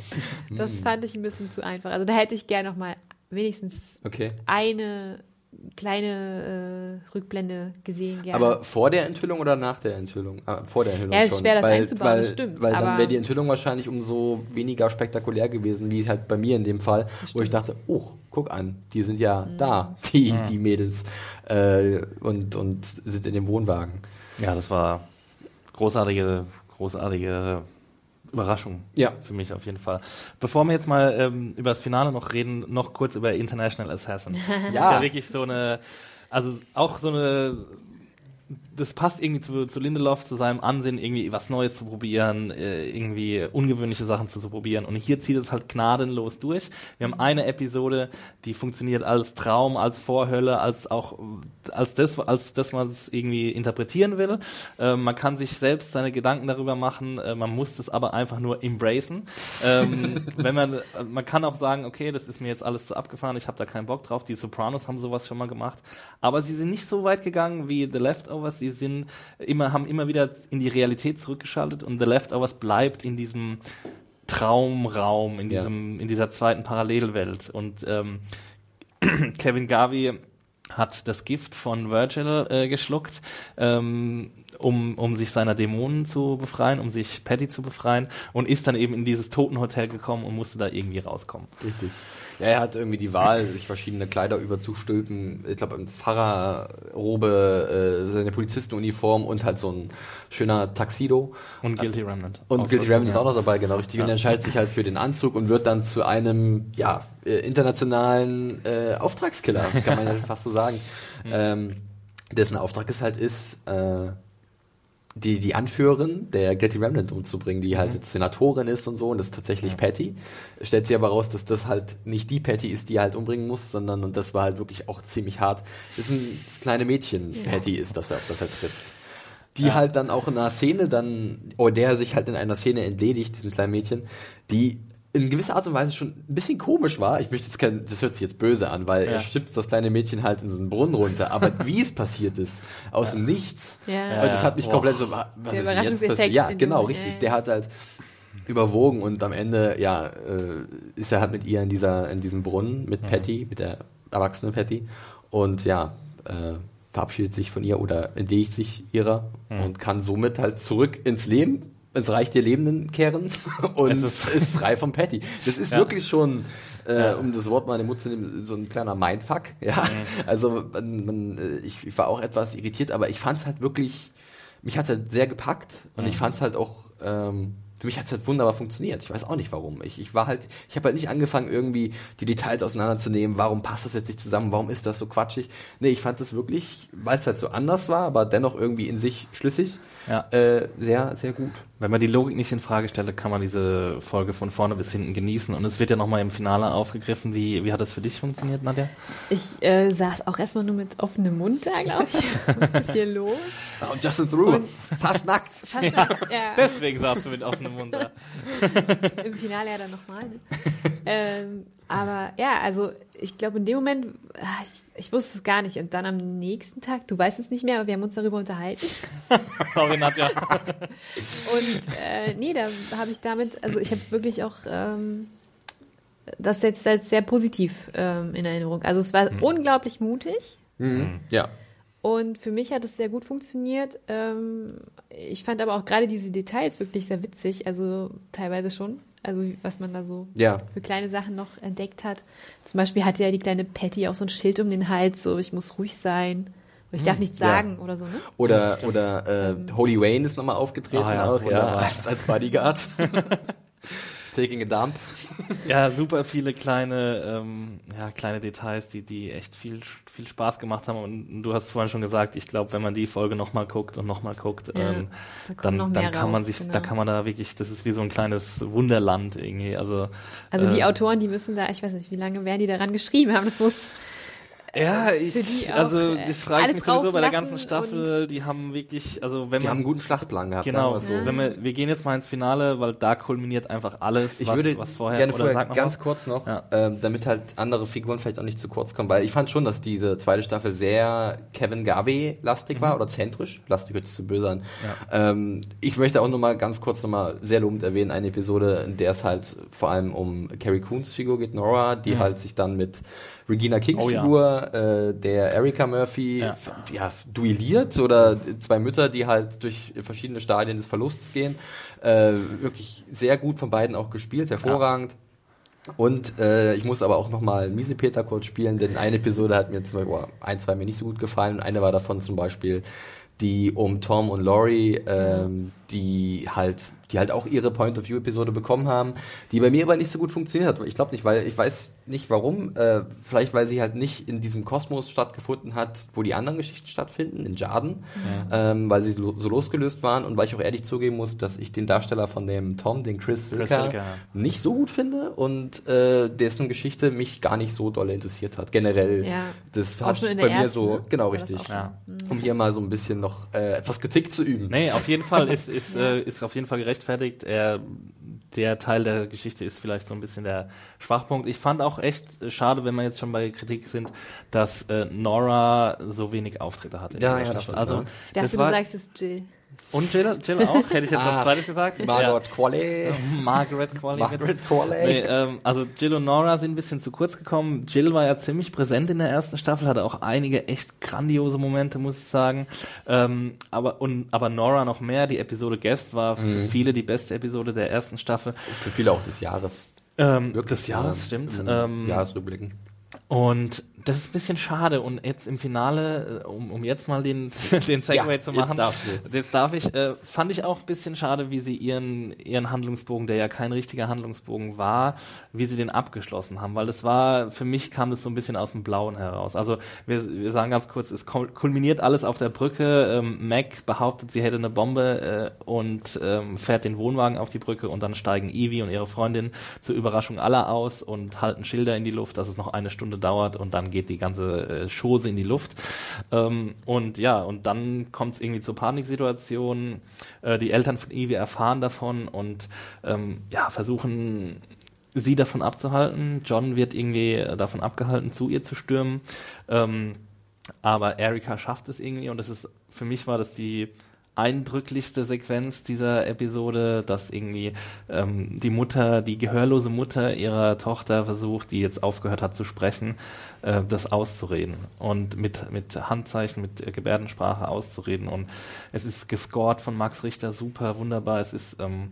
Das fand ich ein bisschen zu einfach. Also da hätte ich gerne noch mal wenigstens Okay. eine kleine äh, Rückblende gesehen. Gerne. Aber vor der Enthüllung oder nach der Enthüllung? Ah, vor der Enthüllung Ja, es ist schon. schwer, das weil, einzubauen, weil, das stimmt, Weil dann aber- wäre die Enthüllung wahrscheinlich umso weniger spektakulär gewesen, wie halt bei mir in dem Fall, wo ich dachte, oh, guck an, die sind ja Mhm. da, die, die Mädels, äh, und, und sind in dem Wohnwagen. Ja, das war großartige, großartige Überraschung. Ja. Für mich auf jeden Fall. Bevor wir jetzt mal ähm, über das Finale noch reden, noch kurz über International Assassin. Das ist Ja. ja wirklich so eine, also auch so eine, das passt irgendwie zu, zu Lindelof, zu seinem Ansinn, irgendwie was Neues zu probieren, äh, irgendwie ungewöhnliche Sachen zu, zu probieren. Und hier zieht es halt gnadenlos durch. Wir haben eine Episode, die funktioniert als Traum, als Vorhölle, als auch als das, als das man es irgendwie interpretieren will. Äh, man kann sich selbst seine Gedanken darüber machen. Äh, man muss es aber einfach nur embracen. Ähm, wenn man, man kann auch sagen, okay, das ist mir jetzt alles zu abgefahren. Ich habe da keinen Bock drauf. Die Sopranos haben sowas schon mal gemacht, aber sie sind nicht so weit gegangen wie The Leftovers. Sie sind immer, haben immer wieder in die Realität zurückgeschaltet und The Leftovers bleibt in diesem Traumraum, in Ja. diesem, in dieser zweiten Parallelwelt. Und ähm, Kevin Garvey hat das Gift von Virgil äh, geschluckt, ähm, um, um sich seiner Dämonen zu befreien, um sich Patty zu befreien und ist dann eben in dieses Totenhotel gekommen und musste da irgendwie rauskommen. Richtig. Ja, er hat irgendwie die Wahl, sich verschiedene Kleider überzustülpen. Ich glaube, ein Pfarrerrobe, äh, seine Polizistenuniform und halt so ein schöner Taxido. Und Guilty Remnant. Und Auch Guilty Remnant ist ja. auch noch dabei, genau richtig. Und er entscheidet sich halt für den Anzug und wird dann zu einem, ja, äh, internationalen äh, Auftragskiller, kann man ja fast so sagen. Ähm, dessen Auftrag es halt ist, äh, die, die Anführerin der Guilty Remnant umzubringen, die halt jetzt Senatorin ist und so, und das ist tatsächlich Patty. Stellt sich aber raus, dass das halt nicht die Patty ist, die er halt umbringen muss, sondern, und das war halt wirklich auch ziemlich hart, ist ein das kleine Mädchen, Patty ist, das er, das er trifft. Die halt dann auch in einer Szene dann, oder der sich halt in einer Szene entledigt, diesem kleinen Mädchen, die in gewisser Art und Weise schon ein bisschen komisch war. Ich möchte jetzt kein, das hört sich jetzt böse an, weil Ja. er stützt das kleine Mädchen halt in so einen Brunnen runter. Aber wie es passiert ist, aus dem Nichts, Ja. das hat mich Boah. komplett so, wa- was Der ist denn jetzt passiert? Ja, genau, richtig. ja. Der hat halt überwogen und am Ende, ja, äh, ist er halt mit ihr in dieser, in diesem Brunnen mit Patty, mit der erwachsenen Patty und ja, äh, verabschiedet sich von ihr oder entledigt sich ihrer und kann somit halt zurück ins Leben, ins Reich der Lebenden kehren und Es ist, ist- frei von Patty. Das ist Ja. wirklich schon, äh, um das Wort mal in den Mund zu nehmen, so ein kleiner Mindfuck. Ja, also man, man, äh, ich, ich war auch etwas irritiert, aber ich fand es halt wirklich, mich hat es halt sehr gepackt und ich fand es halt auch, ähm, für mich hat es halt wunderbar funktioniert. Ich weiß auch nicht warum. Ich, ich war halt, ich habe halt nicht angefangen, irgendwie die Details auseinanderzunehmen. Warum passt das jetzt nicht zusammen? Warum ist das so quatschig? Nee, ich fand das wirklich, weil es halt so anders war, aber dennoch irgendwie in sich schlüssig, Ja. äh, sehr, sehr gut. Wenn man die Logik nicht in Frage stellt, kann man diese Folge von vorne bis hinten genießen. Und es wird ja nochmal im Finale aufgegriffen. Wie, wie hat das für dich funktioniert, Nadja? Ich äh, saß auch erstmal nur mit offenem Mund da, glaube ich. Was ist hier los? Und Justin Through, fast nackt. Fast ja. ja. Deswegen saß du mit offenem Mund da. Im Finale ja dann nochmal. Ne? ähm, aber ja, also ich glaube in dem Moment, ah, ich, ich wusste es gar nicht. Und dann am nächsten Tag, du weißt es nicht mehr, aber wir haben uns darüber unterhalten. Sorry, Nadja. Und äh, nee, da habe ich damit, also ich habe wirklich auch ähm, das jetzt als sehr positiv ähm, in Erinnerung. Also es war unglaublich mutig. Mhm. Ja. Und für mich hat es sehr gut funktioniert. Ähm, ich fand aber auch gerade diese Details wirklich sehr witzig, also teilweise schon. Also was man da so Ja. für kleine Sachen noch entdeckt hat. Zum Beispiel hatte ja die kleine Patty auch so ein Schild um den Hals, so ich muss ruhig sein. Ich darf nichts ja. sagen oder so, ne? Oder, oder äh, Holy Wayne ist nochmal aufgetreten Ah, ja, auch, ja, als, als Bodyguard. Taking a dump. Ja, super viele kleine, ähm, ja, kleine Details, die, die echt viel, viel Spaß gemacht haben. Und du hast vorhin schon gesagt, ich glaube, wenn man die Folge nochmal guckt und nochmal guckt, Ja, ähm, da dann, noch dann kann man raus, sich, genau. da kann man da wirklich, das ist wie so ein kleines Wunderland irgendwie. Also, Also die äh, Autoren, die müssen da, ich weiß nicht, wie lange werden die daran geschrieben haben. Das muss Ja, ich, für die auch, also äh, das frage ich mich sowieso bei der ganzen Staffel, die haben wirklich, also wenn Die man haben einen guten Schlachtplan gehabt. Genau, so. wenn wir, wir gehen jetzt mal ins Finale, weil da kulminiert einfach alles, Ich was, würde was vorher gerne oder vorher ganz was. kurz noch, Ja. ähm, damit halt andere Figuren vielleicht auch nicht zu kurz kommen, weil ich fand schon, dass diese zweite Staffel sehr Kevin Garvey-lastig Mhm. war oder zentrisch. Lastig hört sich zu böse an. Ähm, ich möchte auch nur mal ganz kurz noch mal sehr lobend erwähnen, eine Episode, in der es halt vor allem um Carrie Coons Figur geht, Nora, die halt sich dann mit Regina Kings. Oh ja. Figur, äh, der Erika Murphy, Ja. ja, duelliert oder zwei Mütter, die halt durch verschiedene Stadien des Verlusts gehen. Äh, wirklich sehr gut von beiden auch gespielt, hervorragend. Und äh, ich muss aber auch nochmal Miesepeter kurz spielen, denn eine Episode hat mir zum Beispiel, oh, ein, zwei mir nicht so gut gefallen. Und eine war davon zum Beispiel die um Tom und Laurie, ähm, die halt, die halt auch ihre Point-of-View-Episode bekommen haben, die bei mir aber nicht so gut funktioniert hat. Ich glaube nicht, weil ich weiß nicht warum. Äh, vielleicht weil sie halt nicht in diesem Kosmos stattgefunden hat, wo die anderen Geschichten stattfinden, in Jarden, ähm, weil sie lo so losgelöst waren und weil ich auch ehrlich zugeben muss, dass ich den Darsteller von dem Tom, den Chris Chris Silka, ja. nicht so gut finde und äh, dessen Geschichte mich gar nicht so doll interessiert hat. Generell, Ja. das Auch hat bei mir ersten, so, genau richtig, Ja. um hier mal so ein bisschen noch äh, etwas Kritik zu üben. Nee, auf jeden Fall ist, ist, äh, ist auf jeden Fall gerechtfertigt. Er, der Teil der Geschichte ist vielleicht so ein bisschen der Schwachpunkt. Ich fand auch echt schade, wenn wir jetzt schon bei Kritik sind, dass äh, Nora so wenig Auftritte hatte. in Ja, ja, das Staffel. stimmt, also, ja. Ich dachte, das du war, sagst es Jill. Und Jill, Jill auch? Hätte ich jetzt Ah, was zweites gesagt? Margaret Qualley. Ja. Margaret Qualley. Margaret Qualley. Nee, ähm, also Jill und Nora sind ein bisschen zu kurz gekommen. Jill war ja ziemlich präsent in der ersten Staffel, hatte auch einige echt grandiose Momente, muss ich sagen. Ähm, aber, und, aber Nora noch mehr. Die Episode Guest war für Mhm. viele die beste Episode der ersten Staffel. Für viele auch des Jahres. Ähm, Wirklich, des Jahres, ja, stimmt. in Ähm, Jahresrückblicken. Und das ist ein bisschen schade. Und jetzt im Finale, äh, um, um jetzt mal den, den Segway Ja, zu jetzt machen, darfst du. jetzt darf ich, äh, fand ich auch ein bisschen schade, wie sie ihren, ihren Handlungsbogen, der ja kein richtiger Handlungsbogen war, wie sie den abgeschlossen haben. Weil das war, für mich kam das so ein bisschen aus dem Blauen heraus. Also wir, wir sagen ganz kurz, es kul- kulminiert alles auf der Brücke. Ähm, Mac behauptet, sie hätte eine Bombe äh, und ähm, fährt den Wohnwagen auf die Brücke und dann steigen Evie und ihre Freundin zur Überraschung aller aus und halten Schilder in die Luft, dass es noch eine Stunde dauert und dann geht die ganze äh, Chose in die Luft. Ähm, und ja, und dann kommt es irgendwie zur Paniksituation. Äh, die Eltern von Evie erfahren davon und ähm, ja, versuchen sie davon abzuhalten. John wird irgendwie äh, davon abgehalten, zu ihr zu stürmen. Ähm, aber Erika schafft es irgendwie und das ist, für mich war das die eindrücklichste Sequenz dieser Episode, dass irgendwie ähm, die Mutter, die gehörlose Mutter ihrer Tochter versucht, die jetzt aufgehört hat zu sprechen, äh, das auszureden und mit, mit Handzeichen, mit Gebärdensprache auszureden und es ist gescored von Max Richter, super, wunderbar, es ist ähm,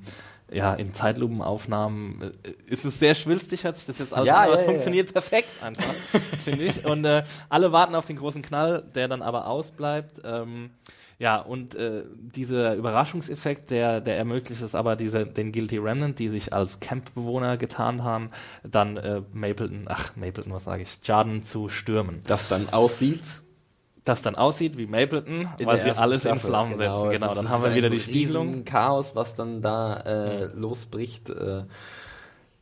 ja, in Zeitlupenaufnahmen äh, ist es sehr schwülstig, hat sich das jetzt alles Ja, aber ja, es ja, funktioniert perfekt einfach, finde ich. Und äh, alle warten auf den großen Knall, der dann aber ausbleibt. Ähm, ja, und äh, dieser Überraschungseffekt, der, der ermöglicht es aber, diese, den Guilty Remnant, die sich als Campbewohner getan haben, dann äh, Mapleton, ach, Mapleton, was sage ich, Jarden zu stürmen. Das dann aussieht. Das dann aussieht wie Mapleton, in weil sie alles in Staffel. Flammen setzen. es Genau, dann haben wir wieder die Spiegelung. Chaos, was dann da äh, losbricht. Äh,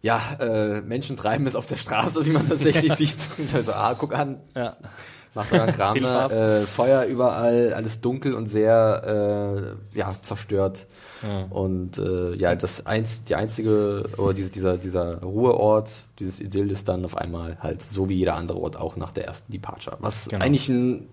ja, äh, Menschen treiben es auf der Straße, wie man tatsächlich sieht. Also, ah, guck an, Ja. Macht euren Kram da. Äh, Feuer überall, alles dunkel und sehr äh, ja, zerstört. Und äh, ja, das eins, die einzige, oder diese, dieser, dieser Ruheort, dieses Idyll ist dann auf einmal halt so wie jeder andere Ort auch nach der ersten Departure. Was Genau. eigentlich ein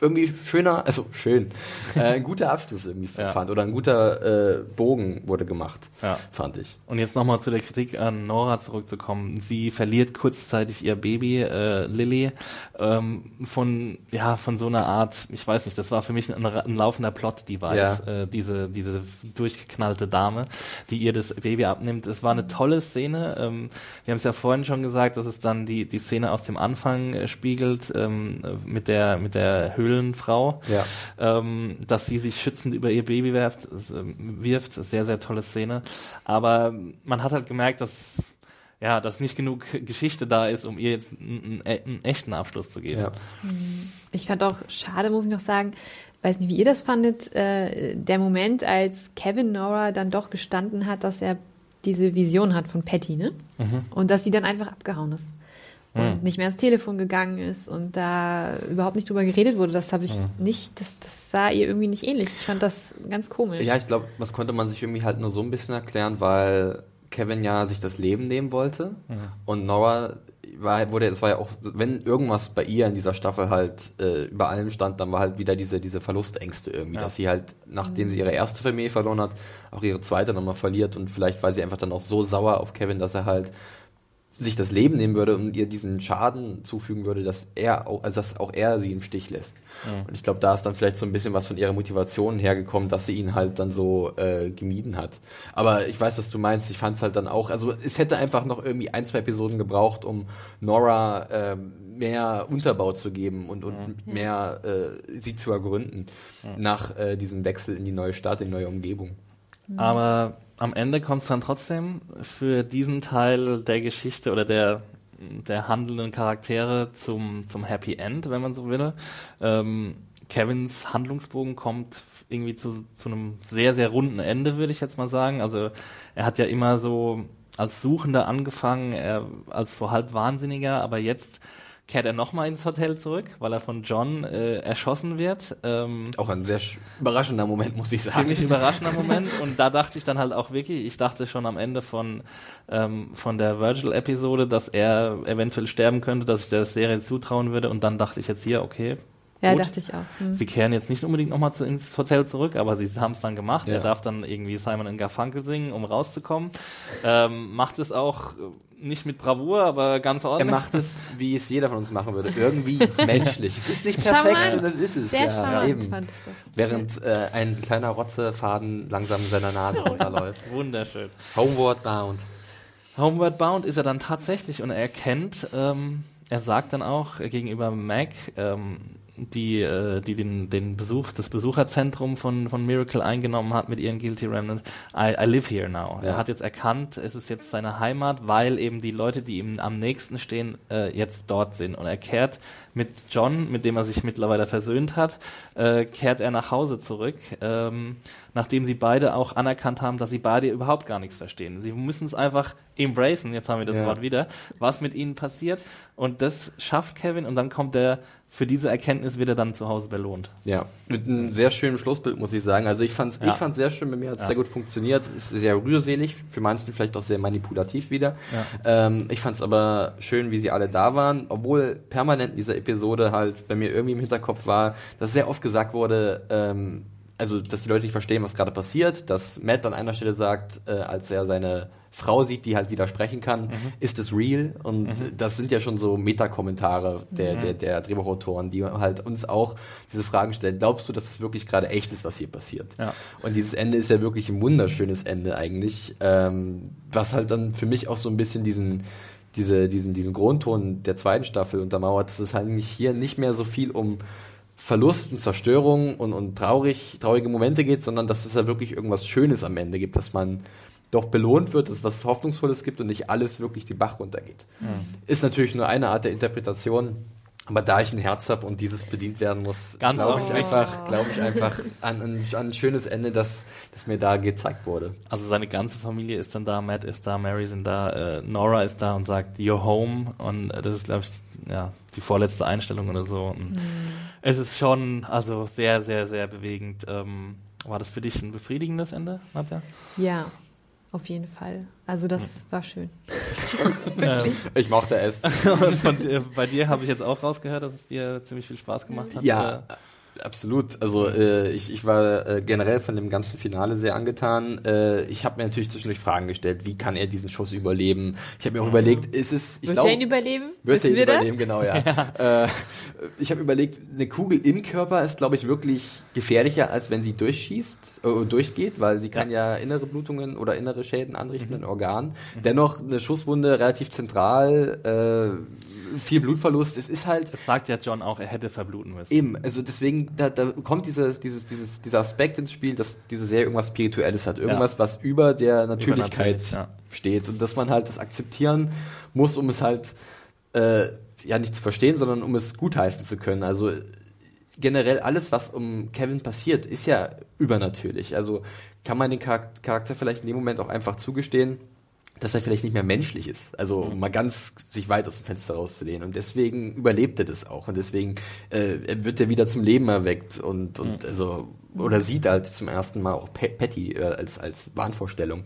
irgendwie schöner, also schön, äh, ein guter Abschluss irgendwie Ja. fand. Oder ein guter äh, Bogen wurde gemacht, Ja. fand ich. Und jetzt nochmal zu der Kritik an Nora zurückzukommen. Sie verliert kurzzeitig ihr Baby, äh, Lily, ähm, von, ja, von so einer Art, ich weiß nicht, das war für mich ein, ein laufender Plot-Device, Ja. äh, diese, diese durchgeknallte Dame, die ihr das Baby abnimmt. Es war eine tolle Szene. Ähm, wir haben es ja vorhin schon gesagt, dass es dann die, die Szene aus dem Anfang äh, spiegelt, ähm, mit der, mit der Höhlenfrau Ja. ähm, dass sie sich schützend über ihr Baby ähm, wirft. Sehr, sehr tolle Szene. Aber man hat halt gemerkt, dass ja, dass nicht genug Geschichte da ist, um ihr jetzt einen, einen, echten Abschluss zu geben. Ja. Ich fand auch schade, muss ich noch sagen, weiß nicht, wie ihr das fandet, äh, der Moment, als Kevin Nora dann doch gestanden hat, dass er diese Vision hat von Patty, ne? Und dass sie dann einfach abgehauen ist. Und nicht mehr ans Telefon gegangen ist und da überhaupt nicht drüber geredet wurde, das habe ich nicht, das, das sah ihr irgendwie nicht ähnlich. Ich fand das ganz komisch. Ja, ich glaube, das konnte man sich irgendwie halt nur so ein bisschen erklären, weil Kevin ja sich das Leben nehmen wollte und Nora war, wurde, es war ja auch, wenn irgendwas bei ihr in dieser Staffel halt äh, über allem stand, dann war halt wieder diese, diese Verlustängste irgendwie, Ja. dass sie halt, nachdem sie ihre erste Familie verloren hat, auch ihre zweite nochmal verliert und vielleicht war sie einfach dann auch so sauer auf Kevin, dass er halt sich das Leben nehmen würde und ihr diesen Schaden zufügen würde, dass er auch, also dass auch er sie im Stich lässt. Und ich glaube, da ist dann vielleicht so ein bisschen was von ihrer Motivation hergekommen, dass sie ihn halt dann so äh, gemieden hat. Aber ich weiß, was du meinst. Ich fand es halt dann auch, also es hätte einfach noch irgendwie ein, zwei Episoden gebraucht, um Nora ähm, mehr Unterbau zu geben und, und mehr äh, sie zu ergründen nach äh, diesem Wechsel in die neue Stadt, in die neue Umgebung. Aber am Ende kommt es dann trotzdem für diesen Teil der Geschichte oder der, der handelnden Charaktere zum, zum Happy End, wenn man so will. Ähm, Kevins Handlungsbogen kommt irgendwie zu, zu einem sehr, sehr runden Ende, würde ich jetzt mal sagen. Also er hat ja immer so als Suchender angefangen, als so halb Wahnsinniger, aber jetzt kehrt er nochmal ins Hotel zurück, weil er von John äh, erschossen wird. Ähm, Auch ein sehr sch- überraschender Moment, muss ich sagen. ziemlich überraschender Moment und da dachte ich dann halt auch wirklich, ich dachte schon am Ende von, ähm, von der Virgil-Episode, dass er eventuell sterben könnte, dass ich der Serie zutrauen würde und dann dachte ich jetzt hier, okay, ja, gut. dachte ich auch. Hm. sie kehren jetzt nicht unbedingt nochmal ins Hotel zurück, aber sie haben es dann gemacht. Ja. Er darf dann irgendwie Simon Garfunkel singen, um rauszukommen. Ähm, macht es auch äh, nicht mit Bravour, aber ganz Er ordentlich. macht es, wie es jeder von uns machen würde. Irgendwie menschlich. Es ist nicht perfekt Charmant. und das ist es. Sehr ja, charmant eben. fand ich das. Während äh, ein kleiner Rotzefaden langsam in seiner Nase runterläuft. Wunderschön. Homeward bound. Homeward Bound ist er dann tatsächlich und er erkennt, ähm, er sagt dann auch gegenüber Mac, ähm, die, äh, die den, den Besuch, das Besucherzentrum von, von Miracle eingenommen hat mit ihren Guilty Remnant, I, I live here now. Ja. Er hat jetzt erkannt, es ist jetzt seine Heimat, weil eben die Leute, die ihm am nächsten stehen, äh, jetzt dort sind. Und er kehrt mit John, mit dem er sich mittlerweile versöhnt hat, äh, kehrt er nach Hause zurück, ähm, nachdem sie beide auch anerkannt haben, dass sie beide überhaupt gar nichts verstehen. Sie müssen es einfach embracen, jetzt haben wir das Ja. Wort wieder, was mit ihnen passiert. Und das schafft Kevin und dann kommt er, für diese Erkenntnis wird er dann zu Hause belohnt. Ja, mit einem sehr schönen Schlussbild, muss ich sagen. Also ich fand's, Ja. ich fand's sehr schön, bei mir hat es Ja. sehr gut funktioniert. Ist sehr rührselig, für manchen vielleicht auch sehr manipulativ wieder. Ja. Ähm, ich fand's aber schön, wie sie alle da waren, obwohl permanent in dieser Episode halt bei mir irgendwie im Hinterkopf war, dass sehr oft gesagt wurde, ähm, also dass die Leute nicht verstehen, was gerade passiert, dass Matt an einer Stelle sagt, äh, als er seine Frau sieht, die halt widersprechen kann, Mhm. ist es real? Und das sind ja schon so Metakommentare der, Mhm. der, der Drehbuchautoren, die halt uns auch diese Fragen stellen. Glaubst du, dass es wirklich gerade echt ist, was hier passiert? Ja. Und dieses Ende ist ja wirklich ein wunderschönes Ende eigentlich, ähm, was halt dann für mich auch so ein bisschen diesen, diese, diesen, diesen Grundton der zweiten Staffel untermauert, dass es halt eigentlich hier nicht mehr so viel um Verlust und Zerstörung und, und traurig, traurige Momente geht, sondern dass es ja wirklich irgendwas Schönes am Ende gibt, dass man doch belohnt wird, dass es was Hoffnungsvolles gibt und nicht alles wirklich die Bach runtergeht. Ist natürlich nur eine Art der Interpretation, aber da ich ein Herz habe und dieses bedient werden muss, glaube ich einfach, glaube ich einfach an, an, an ein schönes Ende, das, das mir da gezeigt wurde. Also seine ganze Familie ist dann da, Matt ist da, Mary sind da, äh, Nora ist da und sagt, you're home. Und äh, das ist, glaube ich, ja, die vorletzte Einstellung oder so. Und Es ist schon, also sehr, sehr, sehr bewegend. Ähm, war das für dich ein befriedigendes Ende, Nadja? Ja, auf jeden Fall. Also das Hm. war schön. ähm, Ich mochte es. und von, dir- bei dir habe ich jetzt auch rausgehört, dass es dir ziemlich viel Spaß gemacht hat. Ja, absolut. Also äh, ich, ich war äh, generell von dem ganzen Finale sehr angetan. Äh, ich habe mir natürlich zwischendurch Fragen gestellt, wie kann er diesen Schuss überleben? Ich habe mir auch überlegt, ist es... Ich Wird glaub- er ihn überleben? Wird er ihn überleben, genau, ja. Äh, ich habe überlegt, eine Kugel im Körper ist, glaube ich, wirklich gefährlicher, als wenn sie durchschießt, äh, durchgeht, weil sie kann ja. innere Blutungen oder innere Schäden anrichten in Organen. Dennoch eine Schusswunde relativ zentral, äh, viel Blutverlust. Es ist halt Das sagt ja John auch, er hätte verbluten müssen. Eben, also deswegen, da, da kommt dieses, dieses, dieses, dieser Aspekt ins Spiel, dass diese Serie irgendwas Spirituelles hat, irgendwas, was über der Natürlichkeit Übernatürlich, ja. steht und dass man halt das akzeptieren muss, um es halt äh, ja nicht zu verstehen, sondern um es gutheißen zu können. Also generell alles, was um Kevin passiert, ist ja übernatürlich. Also kann man den Charak- Charakter vielleicht in dem Moment auch einfach zugestehen, dass er vielleicht nicht mehr menschlich ist. Also um mal ganz sich weit aus dem Fenster rauszulehnen. Und deswegen überlebt er das auch. Und deswegen äh, wird er wieder zum Leben erweckt und, und also oder sieht halt zum ersten Mal auch Patty äh, als, als Wahnvorstellung.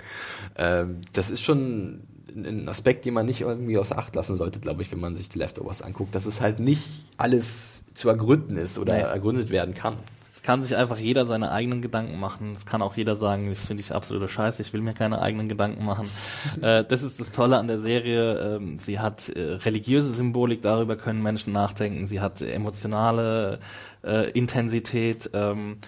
Ähm, das ist schon ein- Aspekt, den man nicht irgendwie außer Acht lassen sollte, glaube ich, wenn man sich die Leftovers anguckt, dass es halt nicht alles zu ergründen ist oder Nee. ergründet werden kann. Kann sich einfach jeder seine eigenen Gedanken machen. Es kann auch jeder sagen, das finde ich absoluter Scheiße, ich will mir keine eigenen Gedanken machen. äh, das ist das Tolle an der Serie. Ähm, sie hat äh, religiöse Symbolik, darüber können Menschen nachdenken. Sie hat emotionale äh, Intensität. Ähm,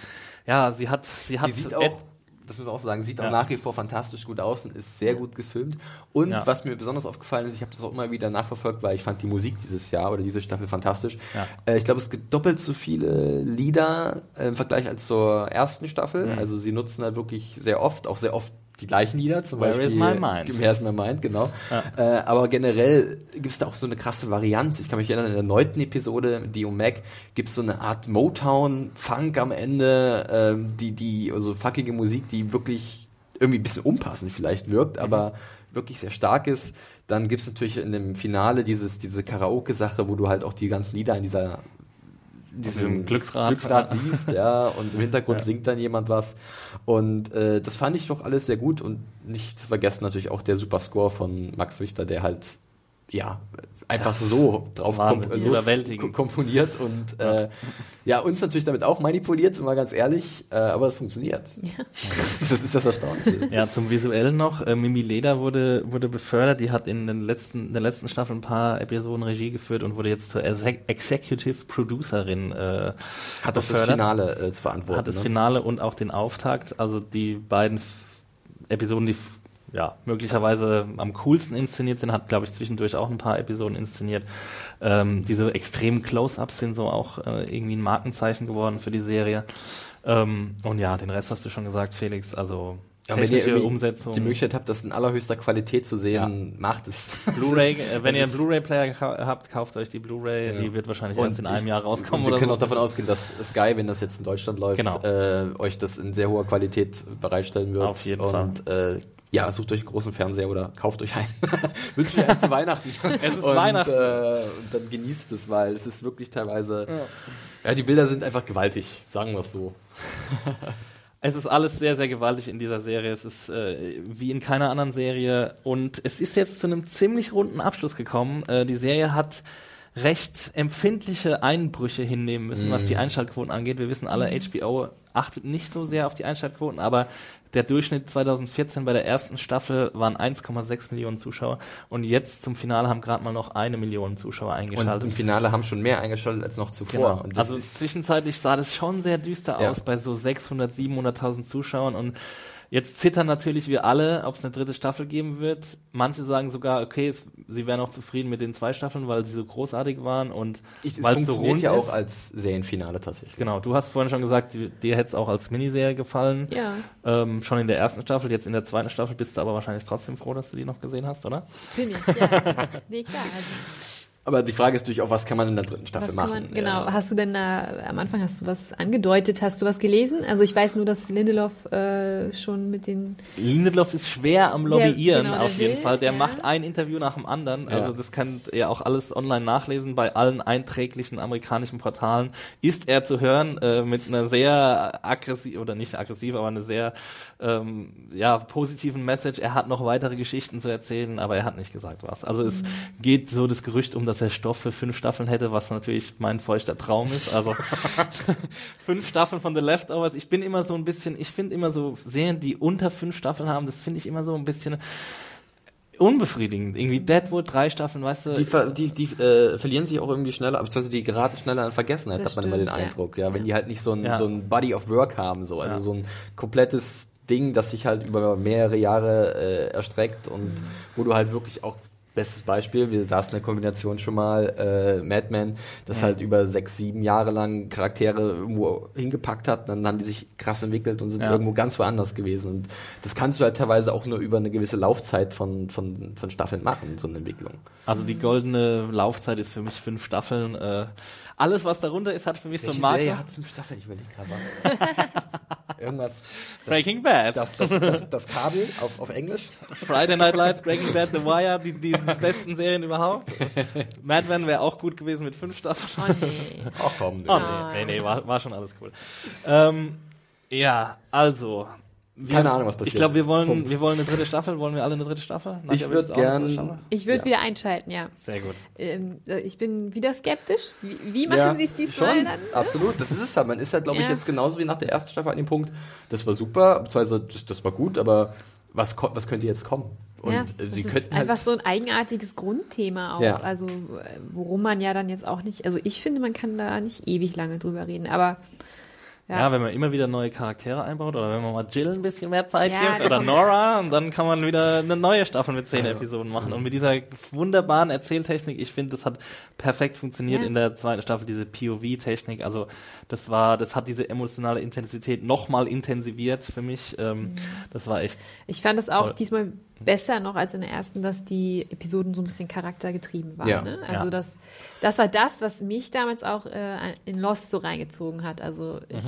ja, sie hat, sie hat Sie sieht auch, das muss man auch sagen, sieht Ja. auch nach wie vor fantastisch gut aus und ist sehr gut gefilmt. Und Ja. was mir besonders aufgefallen ist, ich habe das auch immer wieder nachverfolgt, weil ich fand die Musik dieses Jahr oder diese Staffel fantastisch. Ja. Äh, ich glaube, es gibt doppelt so viele Lieder äh, im Vergleich als zur ersten Staffel. Mhm. Also sie nutzen halt wirklich sehr oft, auch sehr oft die gleichen Lieder, zum Where Beispiel. is my mind? Where is my mind, genau. Ja. Äh, aber generell gibt es da auch so eine krasse Varianz. Ich kann mich erinnern, in der neunten Episode, die um Mac, gibt es so eine Art Motown-Funk am Ende, ähm, die, die, also fuckige Musik, die wirklich irgendwie ein bisschen unpassend vielleicht wirkt, aber wirklich sehr stark ist. Dann gibt es natürlich in dem Finale dieses, diese Karaoke-Sache, wo du halt auch die ganzen Lieder in dieser diesem Glücksrad. Glücksrad siehst, ja, und im Hintergrund Ja. singt dann jemand was. Und äh, das fand ich doch alles sehr gut und nicht zu vergessen natürlich auch der super Score von Max Richter, der halt ja einfach so drauf Wahnsinn, kom komponiert und äh, ja, uns natürlich damit auch manipuliert, sind wir ganz ehrlich, äh, aber es funktioniert. Das ist das Erstaunliche. Ja, zum Visuellen noch. Äh, Mimi Leder wurde, wurde befördert. Die hat in den letzten, in der letzten Staffel ein paar Episoden Regie geführt und wurde jetzt zur Exec Executive Producerin äh, Hat doch das. Finale äh, zu verantworten. Hat das ne? Finale und auch den Auftakt. Also die beiden F Episoden, die ja, möglicherweise am coolsten inszeniert sind, hat, glaube ich, zwischendurch auch ein paar Episoden inszeniert. Ähm, diese extremen Close-Ups sind so auch äh, irgendwie ein Markenzeichen geworden für die Serie. Ähm, und ja, den Rest hast du schon gesagt, Felix. Also Ja, wenn ihr Umsetzung. die Möglichkeit habt, das in allerhöchster Qualität zu sehen, macht es. Blu-ray, äh, wenn ihr einen Blu-ray-Player habt, kauft euch die Bluray. Ja. Die wird wahrscheinlich Und erst in einem ich- Jahr rauskommen Und wir oder können so. auch davon ausgehen, dass Sky, wenn das jetzt in Deutschland läuft, Genau. äh, euch das in sehr hoher Qualität bereitstellen wird. Auf jeden und, Äh, ja, sucht euch einen großen Fernseher oder kauft euch einen. Wünscht euch einen zu Weihnachten. Es ist und, Weihnachten. Äh, und dann genießt es, weil es ist wirklich teilweise. Ja. die Bilder sind einfach gewaltig, sagen wir es so. Es ist alles sehr, sehr gewaltig in dieser Serie. Es ist äh, wie in keiner anderen Serie. Und es ist jetzt zu einem ziemlich runden Abschluss gekommen. Äh, die Serie hat recht empfindliche Einbrüche hinnehmen müssen, was die Einschaltquoten angeht. Wir wissen alle, HBO achtet nicht so sehr auf die Einschaltquoten, aber der Durchschnitt 2014 bei der ersten Staffel waren 1,6 Millionen Zuschauer und jetzt zum Finale haben gerade mal noch eine Million Zuschauer Und eingeschaltet. im Finale haben schon mehr eingeschaltet als noch zuvor. Genau. Und Also zwischenzeitlich sah das schon sehr düster Ja. aus bei so 600, 700.000 Zuschauern und jetzt zittern natürlich wir alle, ob es eine dritte Staffel geben wird. Manche sagen sogar, okay, es, sie wären auch zufrieden mit den zwei Staffeln, weil sie so großartig waren und ich, es weil es so rund ja auch ist. als Serienfinale tatsächlich. Genau, du hast vorhin schon gesagt, dir hätte es auch als Miniserie gefallen. Ja, Ähm, schon in der ersten Staffel, jetzt in der zweiten Staffel bist du aber wahrscheinlich trotzdem froh, dass du die noch gesehen hast, oder? bin ich, ja. nee, klar. Also, Aber die Frage ist natürlich auch, was kann man in der dritten Staffel was machen? man, genau, Ja. hast du denn da, am Anfang hast du was angedeutet, hast du was gelesen? Also ich weiß nur, dass Lindelof äh, schon mit den, Lindelof ist schwer am Lobbyieren genau, auf jeden will, Fall. Der ja. macht ein Interview nach dem anderen. Ja. Also das könnt ihr auch alles online nachlesen bei allen einträglichen amerikanischen Portalen. Ist er zu hören äh, mit einer sehr aggressiv oder nicht aggressiv, aber eine sehr ähm, ja positiven Message. Er hat noch weitere Geschichten zu erzählen, aber er hat nicht gesagt was. Also es Mhm. geht so das Gerücht um, dass er Stoff für fünf Staffeln hätte, was natürlich mein feuchter Traum ist. Also fünf Staffeln von The Leftovers. Ich bin immer so ein bisschen, ich finde immer so Serien, die unter fünf Staffeln haben, das finde ich immer so ein bisschen unbefriedigend. Irgendwie Deadwood, drei Staffeln, weißt du. Die, ver die, die äh, verlieren sich auch irgendwie schneller, beziehungsweise die geraten schneller an Vergessenheit, Das hat man immer den ja. Eindruck. Ja, wenn die halt nicht so ein, Ja. so ein Body of Work haben, so. Also Ja. so ein komplettes Ding, das sich halt über mehrere Jahre äh, erstreckt und Mhm. wo du halt wirklich auch Bestes Beispiel, wir saßen in der Kombination schon mal, äh, Mad Men, das halt über sechs, sieben Jahre lang Charaktere irgendwo hingepackt hat, dann haben die sich krass entwickelt und sind Ja. irgendwo ganz woanders gewesen. Und das kannst du halt teilweise auch nur über eine gewisse Laufzeit von, von, von Staffeln machen, so eine Entwicklung. Also die goldene Laufzeit ist für mich fünf Staffeln. Äh, alles, was darunter ist, hat für mich so Welche einen Serie Marker. hat fünf Staffeln? Ich überlege gerade was. Irgendwas. Das, Breaking Bad. das, das, das, das Kabel auf, auf Englisch. Friday Night Lights, Breaking Bad, The Wire, die, die besten Serien überhaupt. Mad Men wäre auch gut gewesen mit fünf Staffeln. oh nee. Ach komm. Oh nee, nee, nee, war, war schon alles cool. Ähm, ja, also. Wir- Keine Ahnung, was passiert. Ich glaube, wir wollen, Punkt. wir wollen eine dritte Staffel. Wollen wir alle eine dritte Staffel? Ich Nadja, würd willst du auch eine gern- dritte Staffel? Ich würde Ja. wieder einschalten, ja. Sehr gut. Ähm, äh, ich bin wieder skeptisch. Wie, wie machen Sie es diesmal schon, dann? Absolut, das ist es halt. Man ist halt, glaube ich, Ja. jetzt genauso wie nach der ersten Staffel an dem Punkt, das war super, beziehungsweise das, das war gut, aber was, was könnte jetzt kommen? Und ja, äh, das sie ist könnten einfach halt, so ein eigenartiges Grundthema auch. Ja. Also, äh, worum man ja dann jetzt auch nicht, also ich finde, man kann da nicht ewig lange drüber reden, aber Ja. ja. wenn man immer wieder neue Charaktere einbaut oder wenn man mal Jill ein bisschen mehr Zeit Ja, gibt oder kommt- Nora und dann kann man wieder eine neue Staffel mit zehn Episoden machen. Und mit dieser wunderbaren Erzähltechnik, ich finde, das hat perfekt funktioniert Ja. in der zweiten Staffel, diese POV-Technik. Also das war, das hat diese emotionale Intensität nochmal intensiviert für mich. Ähm, Das war echt Ich fand es auch Toll. diesmal besser noch als in der ersten, dass die Episoden so ein bisschen charaktergetrieben waren. Ja. Ne? Also Ja. das, das war das, was mich damals auch äh, in Lost so reingezogen hat. Also ich,